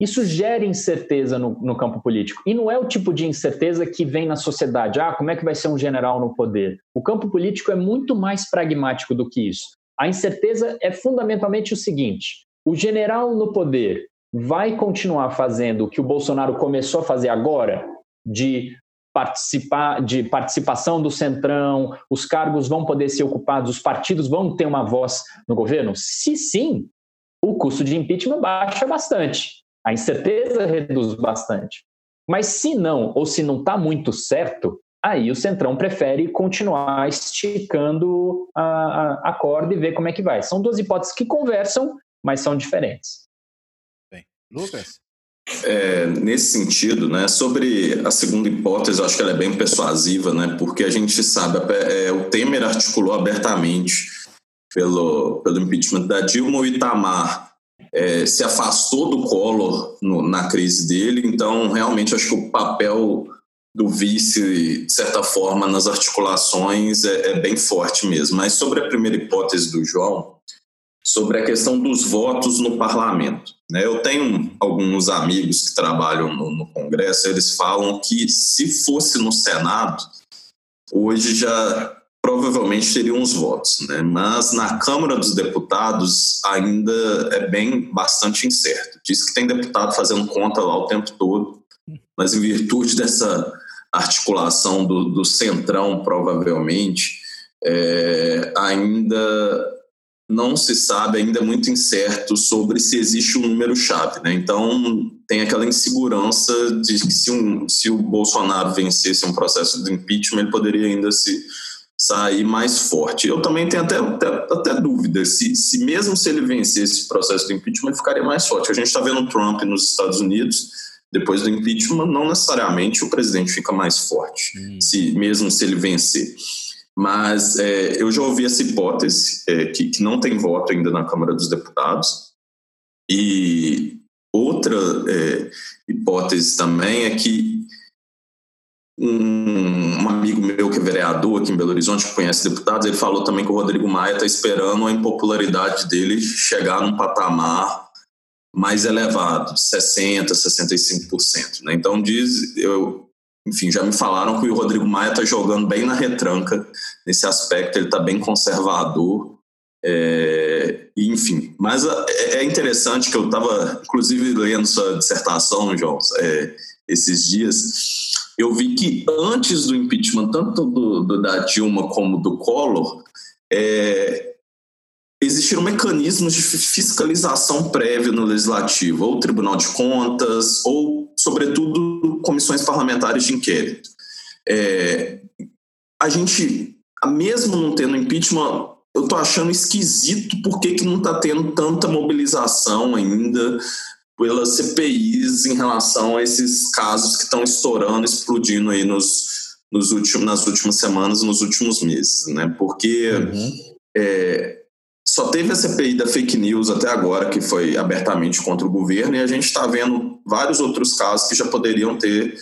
Speaker 2: Isso gera incerteza no, no, campo político. E não é o tipo de incerteza que vem na sociedade. Ah, como é que vai ser um general no poder? O campo político é muito mais pragmático do que isso. A incerteza é fundamentalmente o seguinte: o general no poder vai continuar fazendo o que o Bolsonaro começou a fazer agora, de participar de participação do centrão, os cargos vão poder ser ocupados, os partidos vão ter uma voz no governo? Se sim, o custo de impeachment baixa bastante, a incerteza reduz bastante. Mas se não, ou se não está muito certo, aí o centrão prefere continuar esticando a, a, a corda e ver como é que vai. São duas hipóteses que conversam, mas são diferentes.
Speaker 1: Bem, Lucas?
Speaker 3: É, nesse sentido, né, sobre a segunda hipótese, acho que ela é bem persuasiva, né, porque a gente sabe, é, o Temer articulou abertamente pelo, pelo impeachment da Dilma, o Itamar é, se afastou do Collor na crise dele, então realmente acho que o papel do vice, de certa forma, nas articulações é, é bem forte mesmo. Mas sobre a primeira hipótese do João, sobre a questão dos votos no parlamento. Né? Eu tenho alguns amigos que trabalham no, no, Congresso, eles falam que se fosse no Senado, hoje já provavelmente teria uns votos, né? mas na Câmara dos Deputados ainda é bem bastante incerto. Diz que tem deputado fazendo conta lá o tempo todo, mas em virtude dessa articulação do, do centrão, provavelmente, é, ainda não se sabe, ainda é muito incerto sobre se existe um número-chave. Né? Então, tem aquela insegurança de que se, um, se o Bolsonaro vencesse um processo de impeachment, ele poderia ainda se sair mais forte. Eu também tenho até, até, até dúvida se, se mesmo se ele vencesse esse processo de impeachment, ele ficaria mais forte. A gente está vendo o Trump nos Estados Unidos, depois do impeachment, não necessariamente o presidente fica mais forte, hum. se mesmo se ele vencer. Mas é, eu já ouvi essa hipótese, é, que, que, não tem voto ainda na Câmara dos Deputados. E outra é, hipótese também é que um, um, amigo meu que é vereador aqui em Belo Horizonte, que conhece deputados, ele falou também que o Rodrigo Maia está esperando a impopularidade dele chegar num patamar mais elevado, 60%, 65%. Né? Então, diz, eu, enfim, já me falaram que o Rodrigo Maia está jogando bem na retranca nesse aspecto, ele está bem conservador. É, enfim, mas é, é interessante que eu estava, inclusive, lendo sua dissertação, João, é, esses dias. Eu vi que antes do impeachment, tanto do, do da Dilma como do Collor, é, existiram mecanismos de fiscalização prévia no legislativo, ou Tribunal de Contas, ou, sobretudo, comissões parlamentares de inquérito. É, a gente, mesmo não tendo impeachment, eu estou achando esquisito por que, que não está tendo tanta mobilização ainda pelas CPIs em relação a esses casos que estão estourando, explodindo aí nos, nos últimos, nas últimas semanas, nos últimos meses, né? Porque uhum. é, só teve a CPI da fake news até agora, que foi abertamente contra o governo, e a gente está vendo vários outros casos que já poderiam ter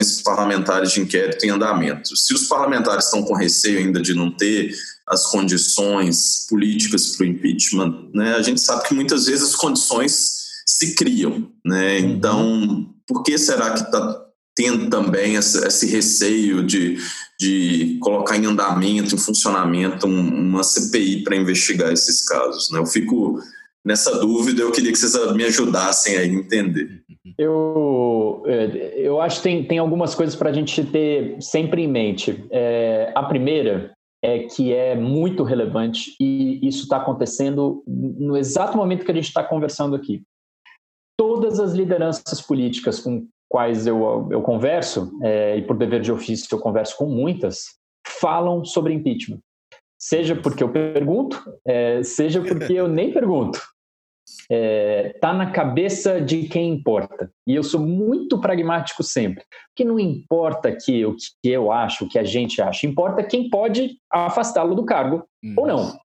Speaker 3: esses parlamentares de inquérito em andamento. Se os parlamentares estão com receio ainda de não ter as condições políticas para o impeachment, né, a gente sabe que muitas vezes as condições se criam. Né? Uhum. Então, por que será que está tendo também esse receio de de colocar em andamento, em funcionamento, uma CPI para investigar esses casos. Né? Eu fico nessa dúvida, eu queria que vocês me ajudassem a entender.
Speaker 2: Eu, é, eu acho que tem, tem algumas coisas para a gente ter sempre em mente. É, a primeira é que é muito relevante e isso está acontecendo no exato momento que a gente está conversando aqui. Todas as lideranças políticas com quais eu, eu converso, é, e por dever de ofício eu converso com muitas, falam sobre impeachment. Seja porque eu pergunto, é, seja porque eu nem pergunto. É, tá na cabeça de quem importa. E eu sou muito pragmático sempre. Que não importa que, o que eu acho, o que a gente acha, importa quem pode afastá-lo do cargo ou não.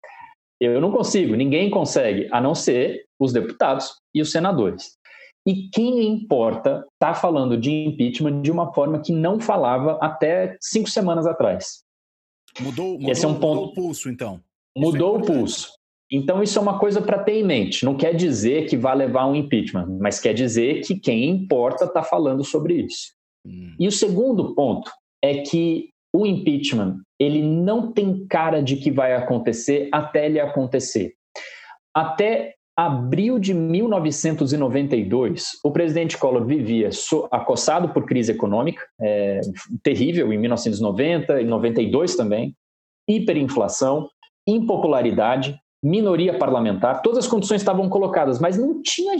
Speaker 2: Eu não consigo, ninguém consegue, a não ser os deputados e os senadores. E quem importa está falando de impeachment de uma forma que não falava até cinco semanas atrás.
Speaker 1: Mudou, mudou, Esse é um ponto... mudou o pulso, então.
Speaker 2: Mudou é o pulso. Então, isso é uma coisa para ter em mente. Não quer dizer que vai levar um impeachment, mas quer dizer que quem importa está falando sobre isso. Hum. E o segundo ponto é que o impeachment ele não tem cara de que vai acontecer até ele acontecer. Até abril de 1992, o presidente Collor vivia acossado por crise econômica, é, terrível em 1990 e 92 também, hiperinflação, impopularidade, minoria parlamentar, todas as condições estavam colocadas, mas não tinha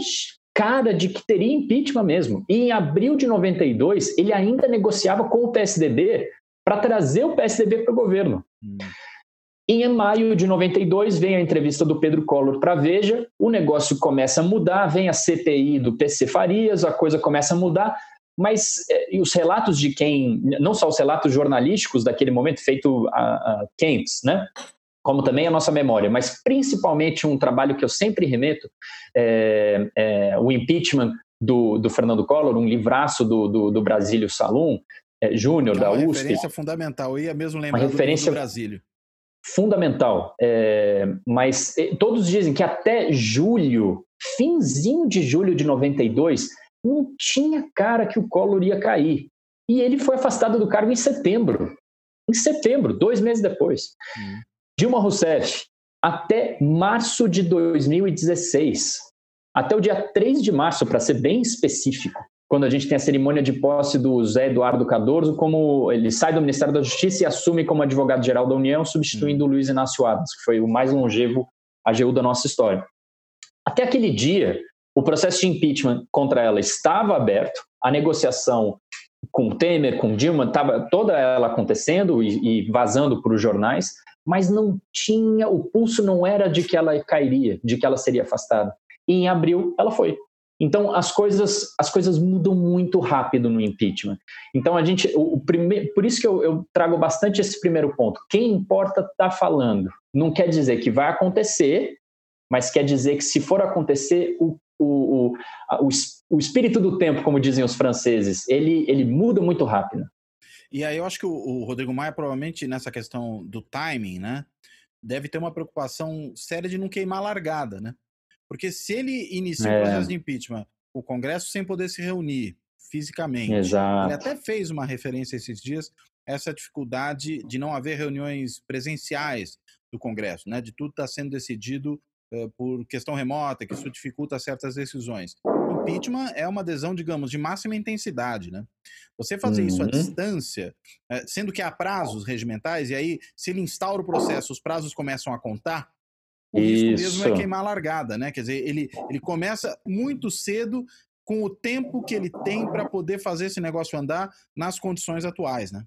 Speaker 2: cara de que teria impeachment mesmo. E em abril de 92, ele ainda negociava com o PSDB para trazer o PSDB para o governo. Hum. Em maio de 92, vem a entrevista do Pedro Collor para Veja, o negócio começa a mudar, vem a CPI do PC Farias, a coisa começa a mudar, mas eh, os relatos de quem, não só os relatos jornalísticos daquele momento, feito a, a Keynes, né? como também a nossa memória, mas principalmente um trabalho que eu sempre remeto, é, é, o impeachment do, do, Fernando Collor, um livraço do, do, do Brasílio Salum, é, Júnior, da USP. Uma
Speaker 1: referência fundamental, eu ia mesmo lembrar uma referência do Brasílio.
Speaker 2: Fundamental, é, mas é, todos dizem que até julho, finzinho de julho de 92, não tinha cara que o Collor ia cair. E ele foi afastado do cargo em setembro. Em setembro, dois meses depois. Hum. Dilma Rousseff, até março de 2016, até o dia 3 de março, para ser bem específico, quando a gente tem a cerimônia de posse do Zé Eduardo Cadorzo, como ele sai do Ministério da Justiça e assume como advogado-geral da União, substituindo o Luiz Inácio Adams, que foi o mais longevo AGU da nossa história. Até aquele dia, o processo de impeachment contra ela estava aberto, a negociação com Temer, com Dilma, estava toda ela acontecendo e, e vazando para os jornais, mas não tinha, o pulso não era de que ela cairia, de que ela seria afastada. E em abril ela foi. Então as coisas as coisas mudam muito rápido no impeachment. Então a gente o, o primeiro, por isso que eu, eu, trago bastante esse primeiro ponto. Quem importa está falando. Não quer dizer que vai acontecer, mas quer dizer que se for acontecer o o, o, o, espírito do tempo, como dizem os franceses, ele, ele muda muito rápido.
Speaker 1: E aí eu acho que o, o, Rodrigo Maia, provavelmente, nessa questão do timing, né? Deve ter uma preocupação séria de não queimar a largada, né? Porque se ele inicia é. o processo de impeachment, o Congresso sem poder se reunir fisicamente,
Speaker 2: Exato.
Speaker 1: ele até fez uma referência esses dias essa dificuldade de não haver reuniões presenciais do Congresso, né? De tudo estar tá sendo decidido uh, por questão remota, que isso dificulta certas decisões impeachment é uma adesão, digamos, de máxima intensidade, né? Você fazer uhum. isso à uhum. distância, eh, sendo que há prazos regimentais, e aí, se ele instaura o processo, os prazos começam a contar, o isso. risco mesmo é queimar a largada, né? Quer dizer, ele, ele começa muito cedo com o tempo que ele tem para poder fazer esse negócio andar nas condições atuais, né?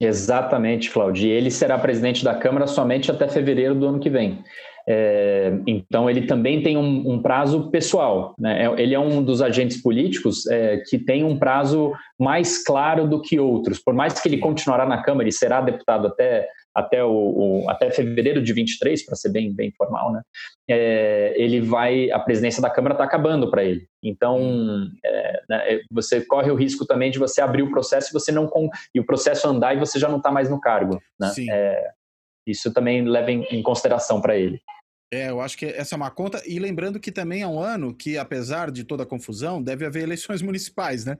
Speaker 2: Exatamente, Claudio. Ele será presidente da Câmara somente até fevereiro do ano que vem. É, então, ele também tem um, um prazo pessoal. Né? É, ele é um dos agentes políticos é, que tem um prazo mais claro do que outros. Por mais que ele continuará na Câmara e será deputado até, até, o, o até fevereiro de 23, para ser bem, bem formal, né? É, ele vai. A presidência da Câmara está acabando para ele. Então, é, né, você corre o risco também de você abrir o processo e você não e o processo andar e você já não está mais no cargo. Né? É, isso também leva em, em consideração para ele.
Speaker 1: É, eu acho que essa é uma conta. E lembrando que também é um ano que, apesar de toda a confusão, deve haver eleições municipais, né?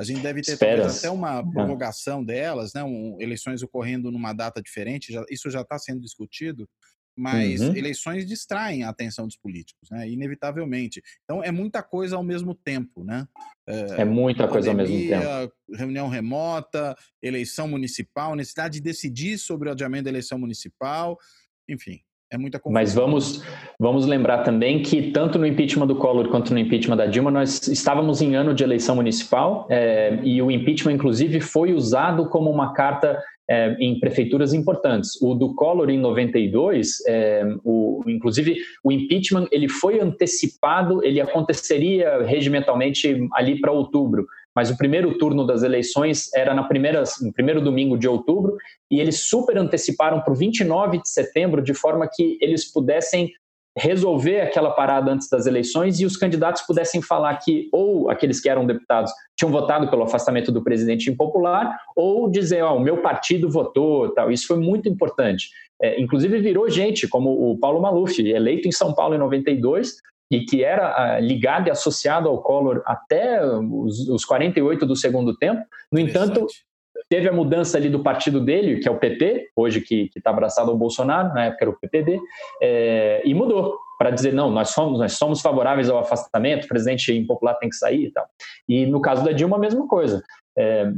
Speaker 1: A gente deve ter até uma é. prorrogação delas, né? Um, eleições ocorrendo numa data diferente, já, isso já está sendo discutido, mas uhum. eleições distraem a atenção dos políticos, né? Inevitavelmente. Então é muita coisa ao mesmo tempo, né?
Speaker 2: É, é muita pandemia, coisa ao mesmo tempo.
Speaker 1: Reunião remota, eleição municipal, necessidade de decidir sobre o adiamento da eleição municipal, enfim. É muita confusão.
Speaker 2: Mas vamos, vamos lembrar também que tanto no impeachment do Collor quanto no impeachment da Dilma, nós estávamos em ano de eleição municipal é, e o impeachment, inclusive, foi usado como uma carta é, em prefeituras importantes. O do Collor, em 92, é, o, inclusive, o impeachment ele foi antecipado, ele aconteceria regimentalmente ali para outubro mas o primeiro turno das eleições era na primeira, no primeiro domingo de outubro, e eles super anteciparam para o 29 de setembro, de forma que eles pudessem resolver aquela parada antes das eleições e os candidatos pudessem falar que ou aqueles que eram deputados tinham votado pelo afastamento do presidente impopular ou dizer, ó, oh, o meu partido votou, tal. Isso foi muito importante. É, inclusive virou gente como o Paulo Maluf, eleito em São Paulo em 92, e que era uh, ligado e associado ao Collor até os, os 48 do segundo tempo. No entanto, teve a mudança ali do partido dele, que é o PP, hoje que está abraçado ao Bolsonaro, na época era o PPD, é, e mudou. para dizer, não, nós somos, nós somos favoráveis ao afastamento, o presidente impopular tem que sair e tal. E no caso da Dilma, a mesma coisa. É,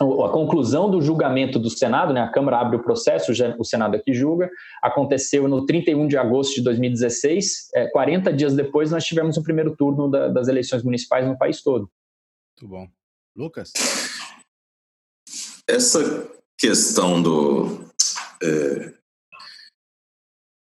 Speaker 2: a conclusão do julgamento do Senado, né, a Câmara abre o processo, o Senado aqui julga, aconteceu no 31 de agosto de 2016, é, 40 dias depois nós tivemos o primeiro turno da, das eleições municipais no país todo.
Speaker 1: Muito bom. Lucas?
Speaker 3: Essa questão do... É,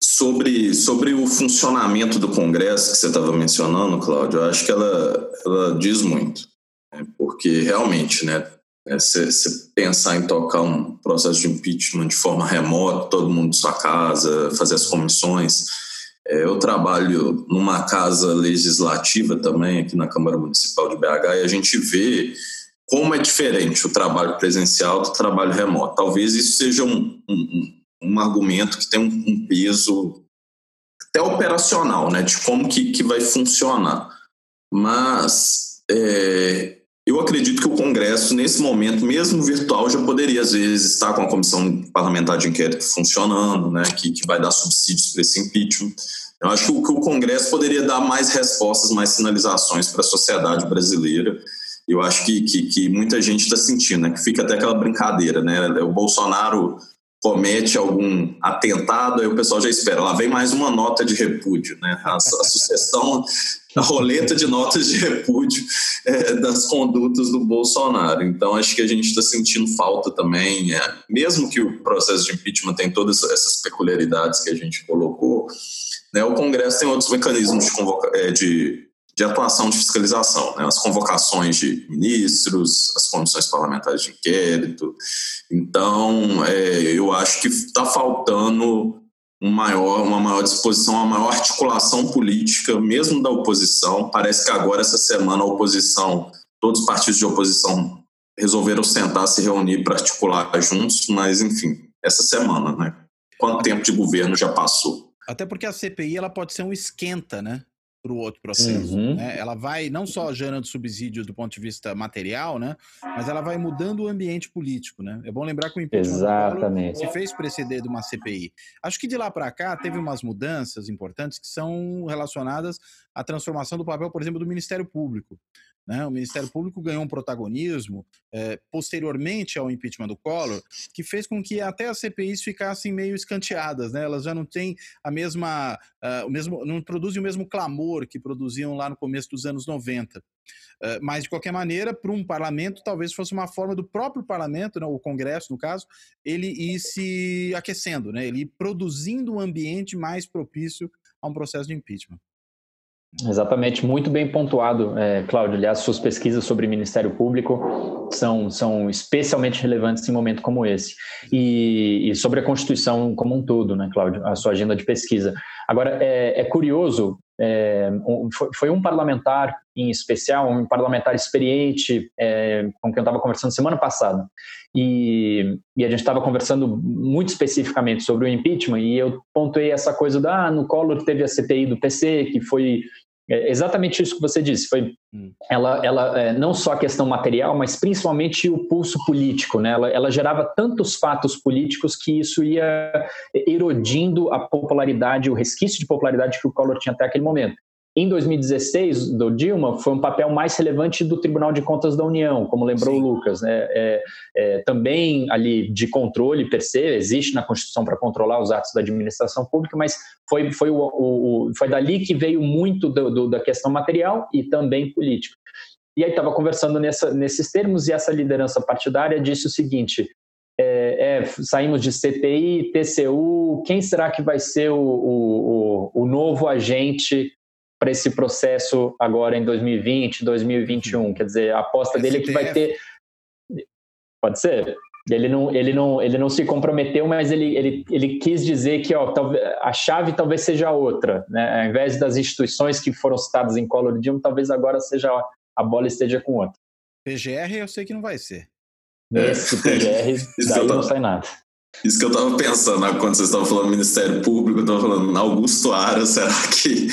Speaker 3: sobre, sobre o funcionamento do Congresso que você estava mencionando, Cláudio, eu acho que ela, ela diz muito. Né, porque realmente, né, você é, pensar em tocar um processo de impeachment de forma remota, todo mundo de sua casa, fazer as comissões. É, eu trabalho numa casa legislativa também, aqui na Câmara Municipal de BH, e a gente vê como é diferente o trabalho presencial do trabalho remoto. Talvez isso seja um, um, um argumento que tem um, um, peso até operacional, né, de como que, que vai funcionar. Mas é, eu acredito que o Congresso, nesse momento, mesmo virtual, já poderia, às vezes, estar com a comissão parlamentar de inquérito funcionando, né, que, que vai dar subsídios para esse impeachment. Eu acho que o, que o Congresso poderia dar mais respostas, mais sinalizações para a sociedade brasileira. Eu acho que, que, que muita gente está sentindo, né, que fica até aquela brincadeira, né? O Bolsonaro comete algum atentado, aí o pessoal já espera, lá vem mais uma nota de repúdio, né? A, a sucessão, a roleta de notas de repúdio é, das condutas do Bolsonaro. Então, acho que a gente está sentindo falta também, é, mesmo que o processo de impeachment tem todas essas peculiaridades que a gente colocou, né? O Congresso tem outros mecanismos de, convoca, é, de de atuação de fiscalização, né? as convocações de ministros, as comissões parlamentares de inquérito. Então, é, eu acho que está faltando um maior, uma maior disposição, uma maior articulação política, mesmo da oposição. Parece que agora, essa semana, a oposição, todos os partidos de oposição resolveram sentar, se reunir para articular juntos, mas, enfim, essa semana, né? Quanto tempo de governo já passou?
Speaker 1: Até porque a CPI ela pode ser um esquenta, né? Para o outro processo. Uhum. Né? Ela vai não só gerando subsídios do ponto de vista material, né? mas ela vai mudando o ambiente político. Né? É bom lembrar que o impeachment se fez preceder de uma CPI. Acho que de lá para cá teve umas mudanças importantes que são relacionadas à transformação do papel, por exemplo, do Ministério Público. Né? O Ministério Público ganhou um protagonismo é, posteriormente ao impeachment do Collor, que fez com que até as CPIs ficassem meio escanteadas, né? Elas já não têm a mesma, uh, o mesmo, não produzem o mesmo clamor que produziam lá no começo dos anos 90. Uh, mas, de qualquer maneira, para um parlamento, talvez fosse uma forma do próprio parlamento, né, o Congresso, no caso, ele ir se aquecendo, né, ele ir produzindo um ambiente mais propício a um processo de impeachment.
Speaker 2: Exatamente, muito bem pontuado, é, Cláudio. Aliás, suas pesquisas sobre Ministério Público são, são especialmente relevantes em momento como esse. E, e, sobre a Constituição como um todo, né, Cláudio, a sua agenda de pesquisa. Agora, é, é curioso, é, foi, foi, um parlamentar em especial, um parlamentar experiente, é, com quem eu estava conversando semana passada, e, e a gente estava conversando muito especificamente sobre o impeachment, e eu pontuei essa coisa da, ah, no Collor teve a CPI do PC, que foi é exatamente isso que você disse. Foi hum. ela, ela é, não só a questão material, mas principalmente o pulso político. Né? Ela, ela gerava tantos fatos políticos que isso ia erodindo a popularidade, o resquício de popularidade que o Collor tinha até aquele momento. Em 2016, do Dilma, foi um papel mais relevante do Tribunal de Contas da União, como lembrou Sim. o Lucas. Né? É, é, também ali de controle per se, existe na Constituição para controlar os atos da administração pública, mas foi, foi, o, o, foi dali que veio muito do, do, da questão material e também política. E aí estava conversando nessa, nesses termos e essa liderança partidária disse o seguinte: é, é, saímos de CPI, TCU, quem será que vai ser o, o, o novo agente para esse processo agora em 2020, 2021. Uhum. Quer dizer, a aposta dele é que vai ter. Pode ser? Ele não, ele não, ele não se comprometeu, mas ele, ele, ele quis dizer que ó, a chave talvez seja outra. Né? Ao invés das instituições que foram citadas em Collor Dilma, talvez agora seja a bola esteja com outra.
Speaker 1: PGR eu sei que não vai ser.
Speaker 2: Esse PGR, daí não sai nada.
Speaker 3: Isso que eu estava pensando né, quando vocês estavam falando Ministério Público, eu estava falando Augusto Aras, será que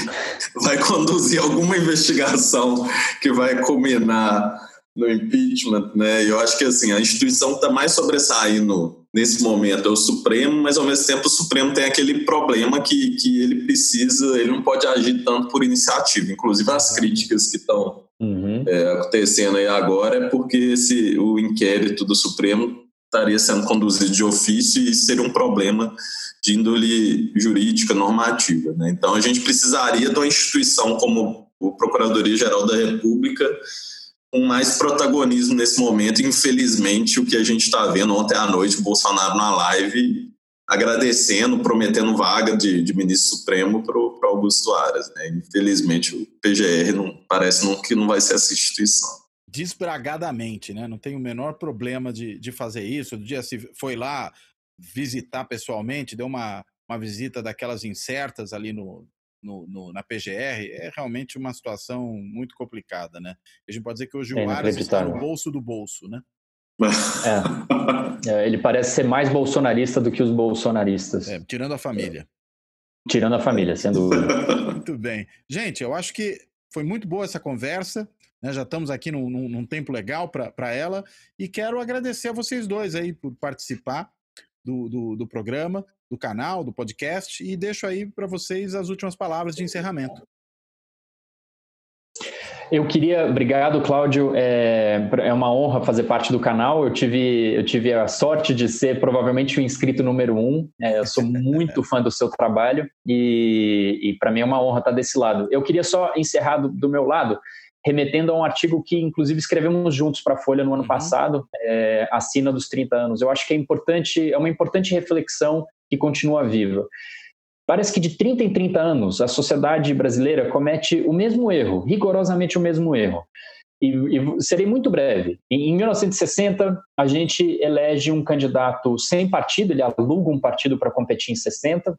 Speaker 3: vai conduzir alguma investigação que vai culminar no impeachment, né? Eu acho que assim a instituição está mais sobressaindo nesse momento é o Supremo, mas ao mesmo tempo o Supremo tem aquele problema que, que ele precisa, ele não pode agir tanto por iniciativa. Inclusive as críticas que estão uhum. é, acontecendo aí agora é porque esse, o inquérito do Supremo estaria sendo conduzido de ofício e seria um problema de índole jurídica normativa. Né? Então a gente precisaria de uma instituição como o Procuradoria-Geral da República com mais protagonismo nesse momento. Infelizmente, o que a gente está vendo ontem à noite, o Bolsonaro na live agradecendo, prometendo vaga de, de ministro supremo para o Augusto Aras. Né? Infelizmente, o PGR não, parece não, que não vai ser essa instituição.
Speaker 1: Desbragadamente, né? Não tem o menor problema de, de fazer isso. Do dia se foi lá visitar pessoalmente, deu uma, uma visita daquelas incertas ali no, no, no, na PGR é realmente uma situação muito complicada, né? A gente pode dizer que hoje o é Aras está no bolso do bolso, né?
Speaker 2: É. é. ele parece ser mais bolsonarista do que os bolsonaristas.
Speaker 1: É, tirando a família.
Speaker 2: Tirando a família, sem dúvida.
Speaker 1: muito bem. Gente, eu acho que foi muito boa essa conversa. Né? Já estamos aqui num, num, num tempo legal para ela. E quero agradecer a vocês dois aí por participar do, do, do programa do canal, do podcast, e deixo aí para vocês as últimas palavras de encerramento.
Speaker 2: Eu queria, obrigado, Cláudio. É, é, uma honra fazer parte do canal. Eu tive, eu tive a sorte de ser provavelmente o inscrito número um. É, eu sou muito fã do seu trabalho e, e para mim é uma honra estar desse lado. Eu queria só encerrar do, do meu lado remetendo a um artigo que, inclusive, escrevemos juntos para a Folha no ano uhum. passado, é, Assina dos 30 anos. Eu acho que é importante, é uma importante reflexão que continua viva. Parece que de 30 em 30 anos a sociedade brasileira comete o mesmo erro, rigorosamente o mesmo erro. E, e serei muito breve. Em, em 1960, a gente elege um candidato sem partido, ele aluga um partido para competir em 60,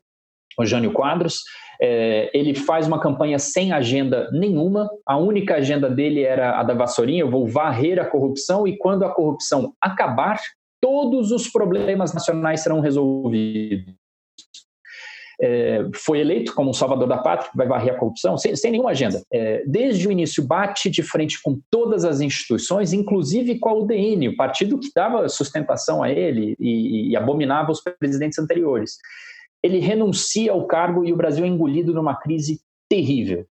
Speaker 2: o Jânio Quadros. É, ele faz uma campanha sem agenda nenhuma, a única agenda dele era a da vassourinha, eu vou varrer a corrupção e quando a corrupção acabar, todos os problemas nacionais serão resolvidos. É, foi eleito como um salvador da pátria, vai varrer a corrupção, sem, sem nenhuma agenda. É, desde o início, bate de frente com todas as instituições, inclusive com a UDN, o partido que dava sustentação a ele e, e abominava os presidentes anteriores. Ele renuncia ao cargo e o Brasil é engolido numa crise terrível.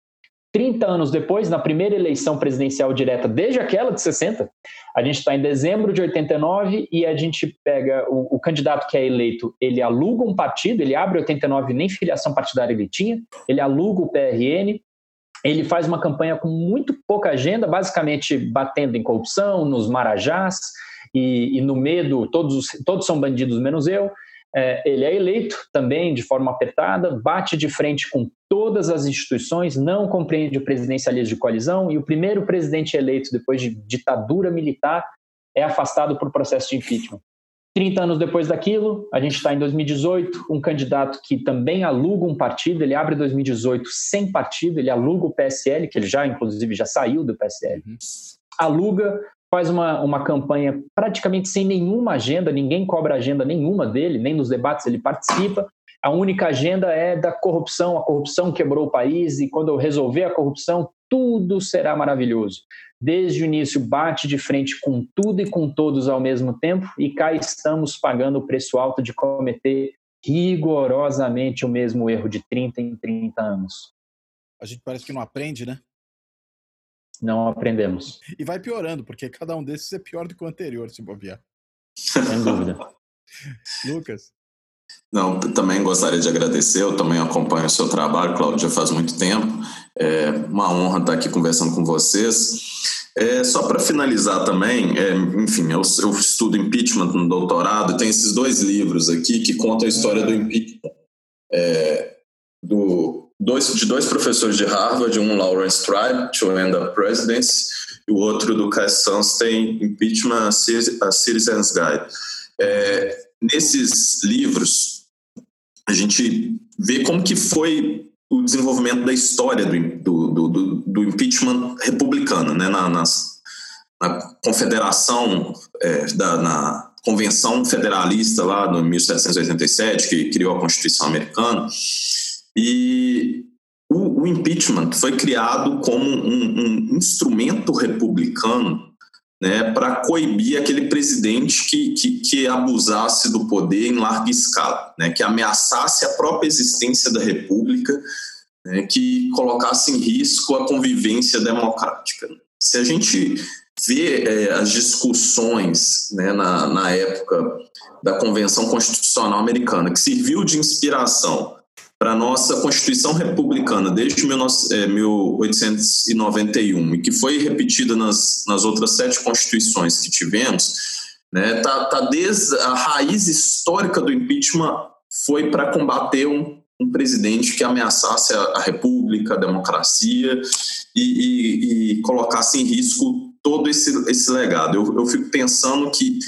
Speaker 2: 30 anos depois, na primeira eleição presidencial direta, desde aquela de 60, a gente está em dezembro de 89 e a gente pega o, o, candidato que é eleito, ele aluga um partido, ele abre 89, nem filiação partidária ele tinha, ele aluga o PRN, ele faz uma campanha com muito pouca agenda, basicamente batendo em corrupção, nos marajás e, e no medo, todos, todos são bandidos menos eu, é, ele é eleito também de forma apertada, bate de frente com todas as instituições, não compreende o presidencialismo de coalizão e o primeiro presidente eleito depois de ditadura militar é afastado por processo de impeachment. 30 anos depois daquilo, a gente está em 2018, um candidato que também aluga um partido, ele abre 2018 sem partido, ele aluga o PSL, que ele já, inclusive, já saiu do PSL, uhum. aluga faz uma, uma campanha praticamente sem nenhuma agenda, ninguém cobra agenda nenhuma dele, nem nos debates ele participa. A única agenda é da corrupção, a corrupção quebrou o país e quando eu resolver a corrupção, tudo será maravilhoso. Desde o início, bate de frente com tudo e com todos ao mesmo tempo, e cá estamos pagando o preço alto de cometer rigorosamente o mesmo erro de 30 em 30 anos.
Speaker 1: A gente parece que não aprende, né?
Speaker 2: Não aprendemos.
Speaker 1: E vai piorando, porque cada um desses é pior do que o anterior, se bobear.
Speaker 2: Sem dúvida.
Speaker 1: Lucas?
Speaker 3: Não, também gostaria de agradecer, eu também acompanho o seu trabalho, Cláudio, já faz muito tempo. É uma honra estar aqui conversando com vocês. É, só para finalizar também, é, enfim, eu, eu, estudo impeachment no doutorado, tem esses dois livros aqui que contam a história do impeachment. É, do dois, de dois professores de Harvard, um Lawrence Tribe, To End the Presidency, e o outro do Cass Sunstein, Impeachment, a Citizen's Guide. É, nesses livros, a gente vê como que foi o desenvolvimento da história do, do, do, do impeachment republicano, né, na, nas, na confederação, é, da, na Convenção Federalista lá no 1787, que criou a Constituição Americana, e o, o impeachment foi criado como um, um instrumento republicano né, para coibir aquele presidente que, que, que, abusasse do poder em larga escala, né, que ameaçasse a própria existência da República, né, que colocasse em risco a convivência democrática. Se a gente vê é, as discussões né, na, na época da Convenção Constitucional Americana, que serviu de inspiração para a nossa Constituição Republicana desde 1891 é, e que foi repetida nas, nas outras sete constituições que tivemos, né, tá, tá desde a raiz histórica do impeachment foi para combater um, um presidente que ameaçasse a, a República, a democracia e, e, e, colocasse em risco todo esse, esse legado. Eu, eu fico pensando que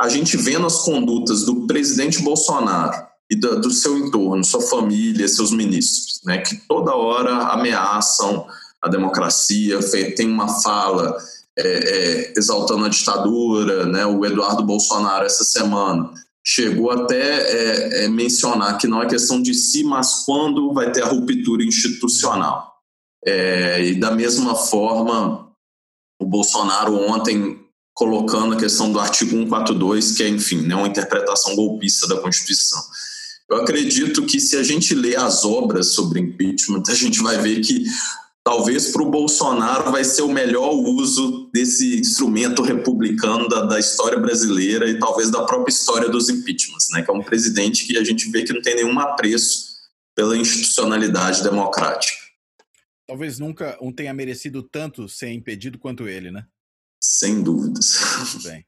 Speaker 3: a gente vendo as condutas do presidente Bolsonaro e do, do, seu entorno, sua família, seus ministros, né, que toda hora ameaçam a democracia, tem uma fala é, é, exaltando a ditadura, né, o Eduardo Bolsonaro essa semana chegou até é, é mencionar que não é questão de si, mas quando vai ter a ruptura institucional. É, e da mesma forma, o Bolsonaro ontem colocando a questão do artigo 142, que é, enfim, né, uma interpretação golpista da Constituição. Eu acredito que se a gente lê as obras sobre impeachment, a gente vai ver que talvez para o Bolsonaro vai ser o melhor uso desse instrumento republicano da, da, história brasileira e talvez da própria história dos impeachments, né? que é um presidente que a gente vê que não tem nenhum apreço pela institucionalidade democrática.
Speaker 1: Talvez nunca um tenha merecido tanto ser impedido quanto ele, né?
Speaker 3: Sem dúvidas.
Speaker 1: Muito bem.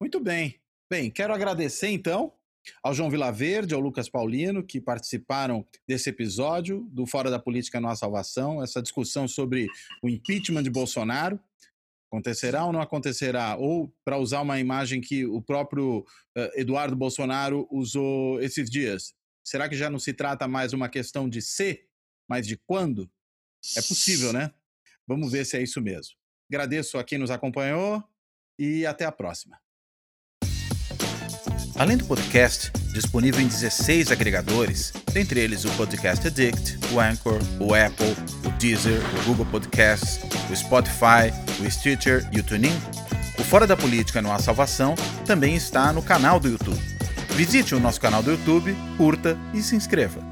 Speaker 1: Muito bem. Bem, quero agradecer então ao João Vilaverde, ao Lucas Paulino, que participaram desse episódio do Fora da Política Há Salvação, essa discussão sobre o impeachment de Bolsonaro. Acontecerá ou não acontecerá? Ou, para usar uma imagem que o próprio uh, Eduardo Bolsonaro usou esses dias, será que já não se trata mais uma questão de ser, mas de quando? É possível, né? Vamos ver se é isso mesmo. Agradeço a quem nos acompanhou e até a próxima. Além do podcast, disponível em 16 agregadores, dentre eles o Podcast Addict, o Anchor, o Apple, o Deezer, o Google Podcasts, o Spotify, o Stitcher e o TuneIn, o Fora da Política Não Há Salvação também está no canal do YouTube. Visite o nosso canal do YouTube, curta e se inscreva.